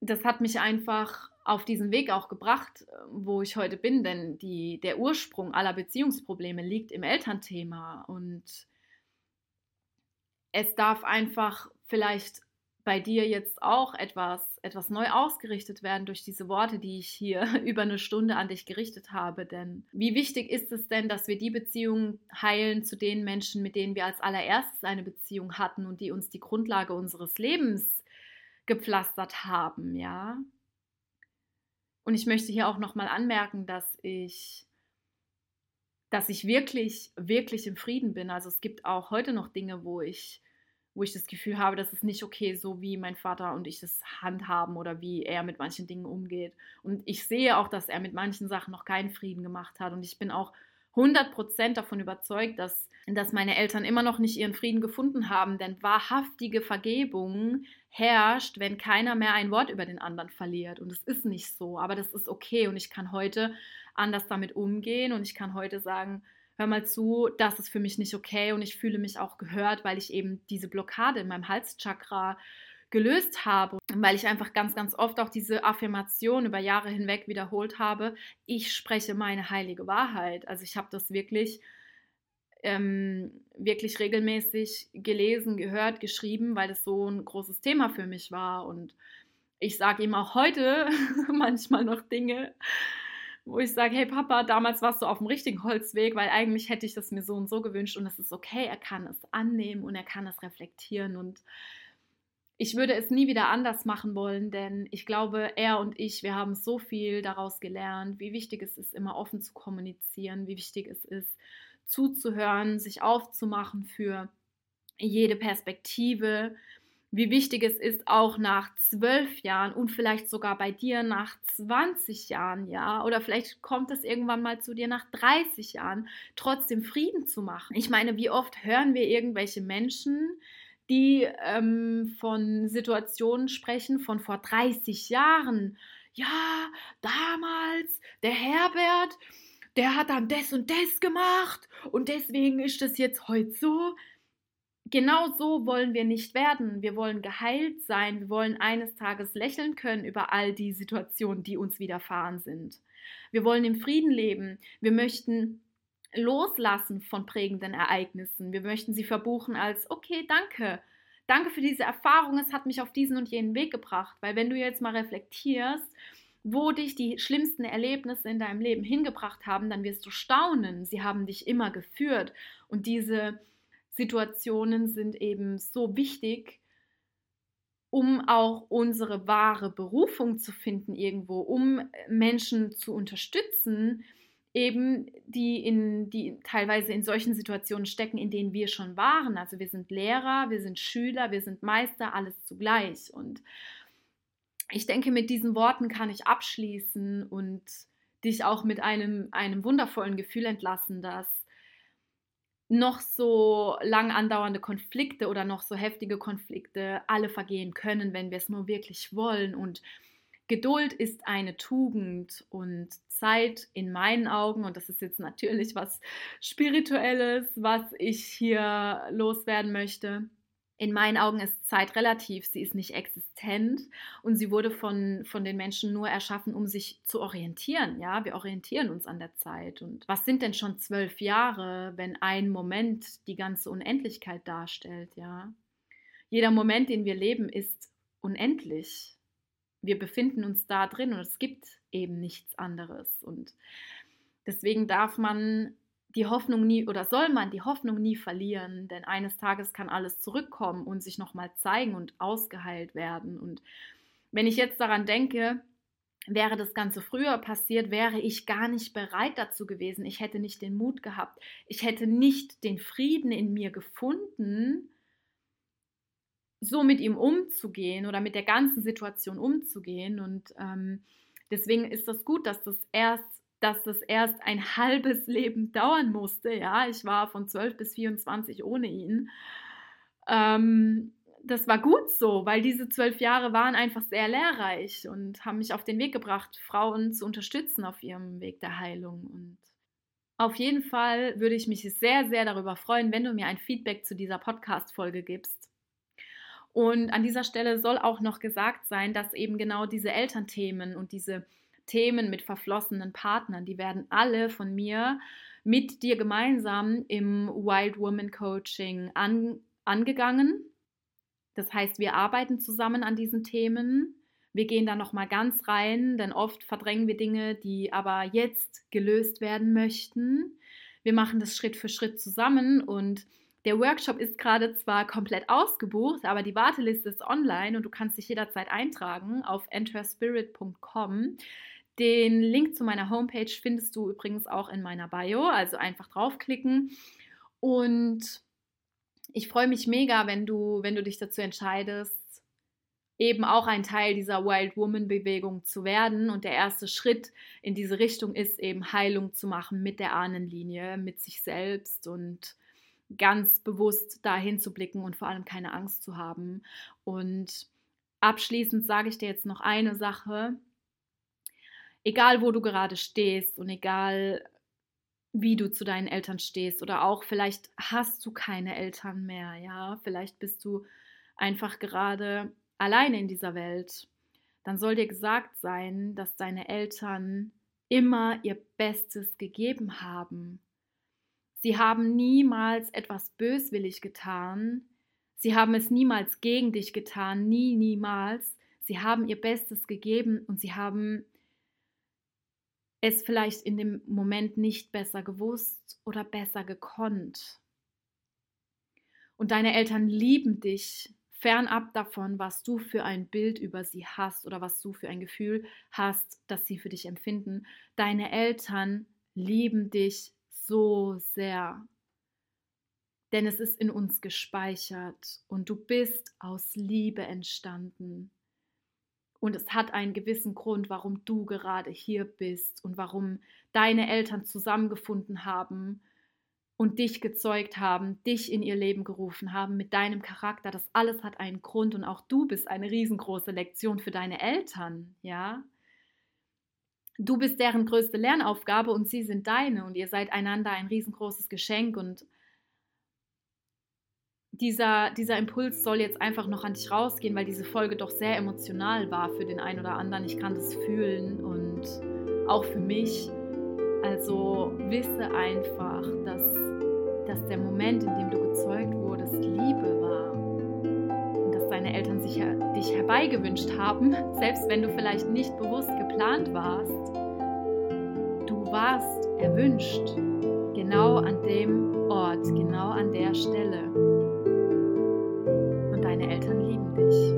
das hat mich einfach auf diesen Weg auch gebracht, äh, wo ich heute bin, denn die, der Ursprung aller Beziehungsprobleme liegt im Elternthema und es darf einfach vielleicht bei dir jetzt auch etwas, etwas neu ausgerichtet werden durch diese Worte, die ich hier über eine Stunde an dich gerichtet habe. Denn wie wichtig ist es denn, dass wir die Beziehung heilen zu den Menschen, mit denen wir als allererstes eine Beziehung hatten und die uns die Grundlage unseres Lebens gepflastert haben, ja? Und ich möchte hier auch nochmal anmerken, dass ich, dass ich wirklich, wirklich im Frieden bin. Also es gibt auch heute noch Dinge, wo ich, wo ich das Gefühl habe, das ist nicht okay, so wie mein Vater und ich das handhaben oder wie er mit manchen Dingen umgeht. Und ich sehe auch, dass er mit manchen Sachen noch keinen Frieden gemacht hat. Und ich bin auch 100% davon überzeugt, dass, dass meine Eltern immer noch nicht ihren Frieden gefunden haben, denn wahrhaftige Vergebung herrscht, wenn keiner mehr ein Wort über den anderen verliert. Und es ist nicht so, aber das ist okay. Und ich kann heute anders damit umgehen. Und ich kann heute sagen, hör mal zu, das ist für mich nicht okay. Und ich fühle mich auch gehört, weil ich eben diese Blockade in meinem Halschakra gelöst habe, weil ich einfach ganz, ganz oft auch diese Affirmation über Jahre hinweg wiederholt habe, ich spreche meine heilige Wahrheit. Also ich habe das wirklich, ähm, wirklich regelmäßig gelesen, gehört, geschrieben, weil das so ein großes Thema für mich war. Und ich sage ihm auch heute manchmal noch Dinge, wo ich sage, hey Papa, damals warst du auf dem richtigen Holzweg, weil eigentlich hätte ich das mir so und so gewünscht und es ist okay, er kann es annehmen und er kann es reflektieren und ich würde es nie wieder anders machen wollen, denn ich glaube, er und ich, wir haben so viel daraus gelernt, wie wichtig es ist, immer offen zu kommunizieren, wie wichtig es ist, zuzuhören, sich aufzumachen für jede Perspektive, wie wichtig es ist, auch nach zwölf Jahren und vielleicht sogar bei dir nach 20 Jahren, ja, oder vielleicht kommt es irgendwann mal zu dir nach 30 Jahren, trotzdem Frieden zu machen. Ich meine, wie oft hören wir irgendwelche Menschen, die ähm, von Situationen sprechen von vor 30 Jahren. Ja, damals, der Herbert, der hat dann das und das gemacht und deswegen ist das jetzt heute so. Genau so wollen wir nicht werden. Wir wollen geheilt sein. Wir wollen eines Tages lächeln können über all die Situationen, die uns widerfahren sind. Wir wollen im Frieden leben. Wir möchten loslassen von prägenden Ereignissen. Wir möchten sie verbuchen als, okay, danke. Danke für diese Erfahrung, es hat mich auf diesen und jenen Weg gebracht. Weil wenn du jetzt mal reflektierst, wo dich die schlimmsten Erlebnisse in deinem Leben hingebracht haben, dann wirst du staunen. Sie haben dich immer geführt. Und diese Situationen sind eben so wichtig, um auch unsere wahre Berufung zu finden irgendwo, um Menschen zu unterstützen, eben die in die teilweise in solchen Situationen stecken, in denen wir schon waren. Also wir sind Lehrer, wir sind Schüler, wir sind Meister, alles zugleich. Und ich denke, mit diesen Worten kann ich abschließen und dich auch mit einem, einem wundervollen Gefühl entlassen, dass noch so lang andauernde Konflikte oder noch so heftige Konflikte alle vergehen können, wenn wir es nur wirklich wollen und Geduld ist eine Tugend und Zeit in meinen Augen, und das ist jetzt natürlich was Spirituelles, was ich hier loswerden möchte. In meinen Augen ist Zeit relativ, sie ist nicht existent und sie wurde von, von den Menschen nur erschaffen, um sich zu orientieren. Ja, wir orientieren uns an der Zeit. Und was sind denn schon zwölf Jahre, wenn ein Moment die ganze Unendlichkeit darstellt? Ja, jeder Moment, den wir leben, ist unendlich wir befinden uns da drin und es gibt eben nichts anderes. Und deswegen darf man die Hoffnung nie oder soll man die Hoffnung nie verlieren, denn eines Tages kann alles zurückkommen und sich nochmal zeigen und ausgeheilt werden. Und wenn ich jetzt daran denke, wäre das Ganze früher passiert, wäre ich gar nicht bereit dazu gewesen. Ich hätte nicht den Mut gehabt. Ich hätte nicht den Frieden in mir gefunden, so mit ihm umzugehen oder mit der ganzen Situation umzugehen. Und ähm, deswegen ist das gut, dass das erst dass das erst ein halbes Leben dauern musste. Ja, ich war von 12 bis 24 ohne ihn. Ähm, das war gut so, weil diese zwölf Jahre waren einfach sehr lehrreich und haben mich auf den Weg gebracht, Frauen zu unterstützen auf ihrem Weg der Heilung. Und auf jeden Fall würde ich mich sehr, sehr darüber freuen, wenn du mir ein Feedback zu dieser Podcast-Folge gibst. Und an dieser Stelle soll auch noch gesagt sein, dass eben genau diese Elternthemen und diese Themen mit verflossenen Partnern, die werden alle von mir mit dir gemeinsam im Wild Woman Coaching an, angegangen. Das heißt, wir arbeiten zusammen an diesen Themen. Wir gehen da noch mal ganz rein, denn oft verdrängen wir Dinge, die aber jetzt gelöst werden möchten. Wir machen das Schritt für Schritt zusammen und der Workshop ist gerade zwar komplett ausgebucht, aber die Warteliste ist online und du kannst dich jederzeit eintragen auf enterspirit.com. Den Link zu meiner Homepage findest du übrigens auch in meiner Bio, also einfach draufklicken. Und ich freue mich mega, wenn du, wenn du dich dazu entscheidest, eben auch ein Teil dieser Wild Woman Bewegung zu werden. Und der erste Schritt in diese Richtung ist eben Heilung zu machen mit der Ahnenlinie, mit sich selbst und ganz bewusst dahin zu blicken und vor allem keine Angst zu haben. Und abschließend sage ich dir jetzt noch eine Sache. Egal, wo du gerade stehst und egal, wie du zu deinen Eltern stehst oder auch vielleicht hast du keine Eltern mehr, ja, vielleicht bist du einfach gerade alleine in dieser Welt, dann soll dir gesagt sein, dass deine Eltern immer ihr Bestes gegeben haben. Sie haben niemals etwas böswillig getan. Sie haben es niemals gegen dich getan, nie, niemals. Sie haben ihr Bestes gegeben und sie haben es vielleicht in dem Moment nicht besser gewusst oder besser gekonnt. Und deine Eltern lieben dich fernab davon, was du für ein Bild über sie hast oder was du für ein Gefühl hast, das sie für dich empfinden. Deine Eltern lieben dich so sehr. Denn es ist in uns gespeichert und du bist aus Liebe entstanden. Und es hat einen gewissen Grund, warum du gerade hier bist und warum deine Eltern zusammengefunden haben und dich gezeugt haben, dich in ihr Leben gerufen haben mit deinem Charakter. Das alles hat einen Grund und auch du bist eine riesengroße Lektion für deine Eltern, ja? Du bist deren größte Lernaufgabe und sie sind deine und ihr seid einander ein riesengroßes Geschenk und dieser, dieser Impuls soll jetzt einfach noch an dich rausgehen, weil diese Folge doch sehr emotional war für den einen oder anderen. Ich kann das fühlen und auch für mich. Also wisse einfach, dass dass der Moment, in dem du gezeugt wurdest, Liebe war deine Eltern sich dich herbeigewünscht haben, selbst wenn du vielleicht nicht bewusst geplant warst. Du warst erwünscht, genau an dem Ort, genau an der Stelle. Und deine Eltern lieben dich.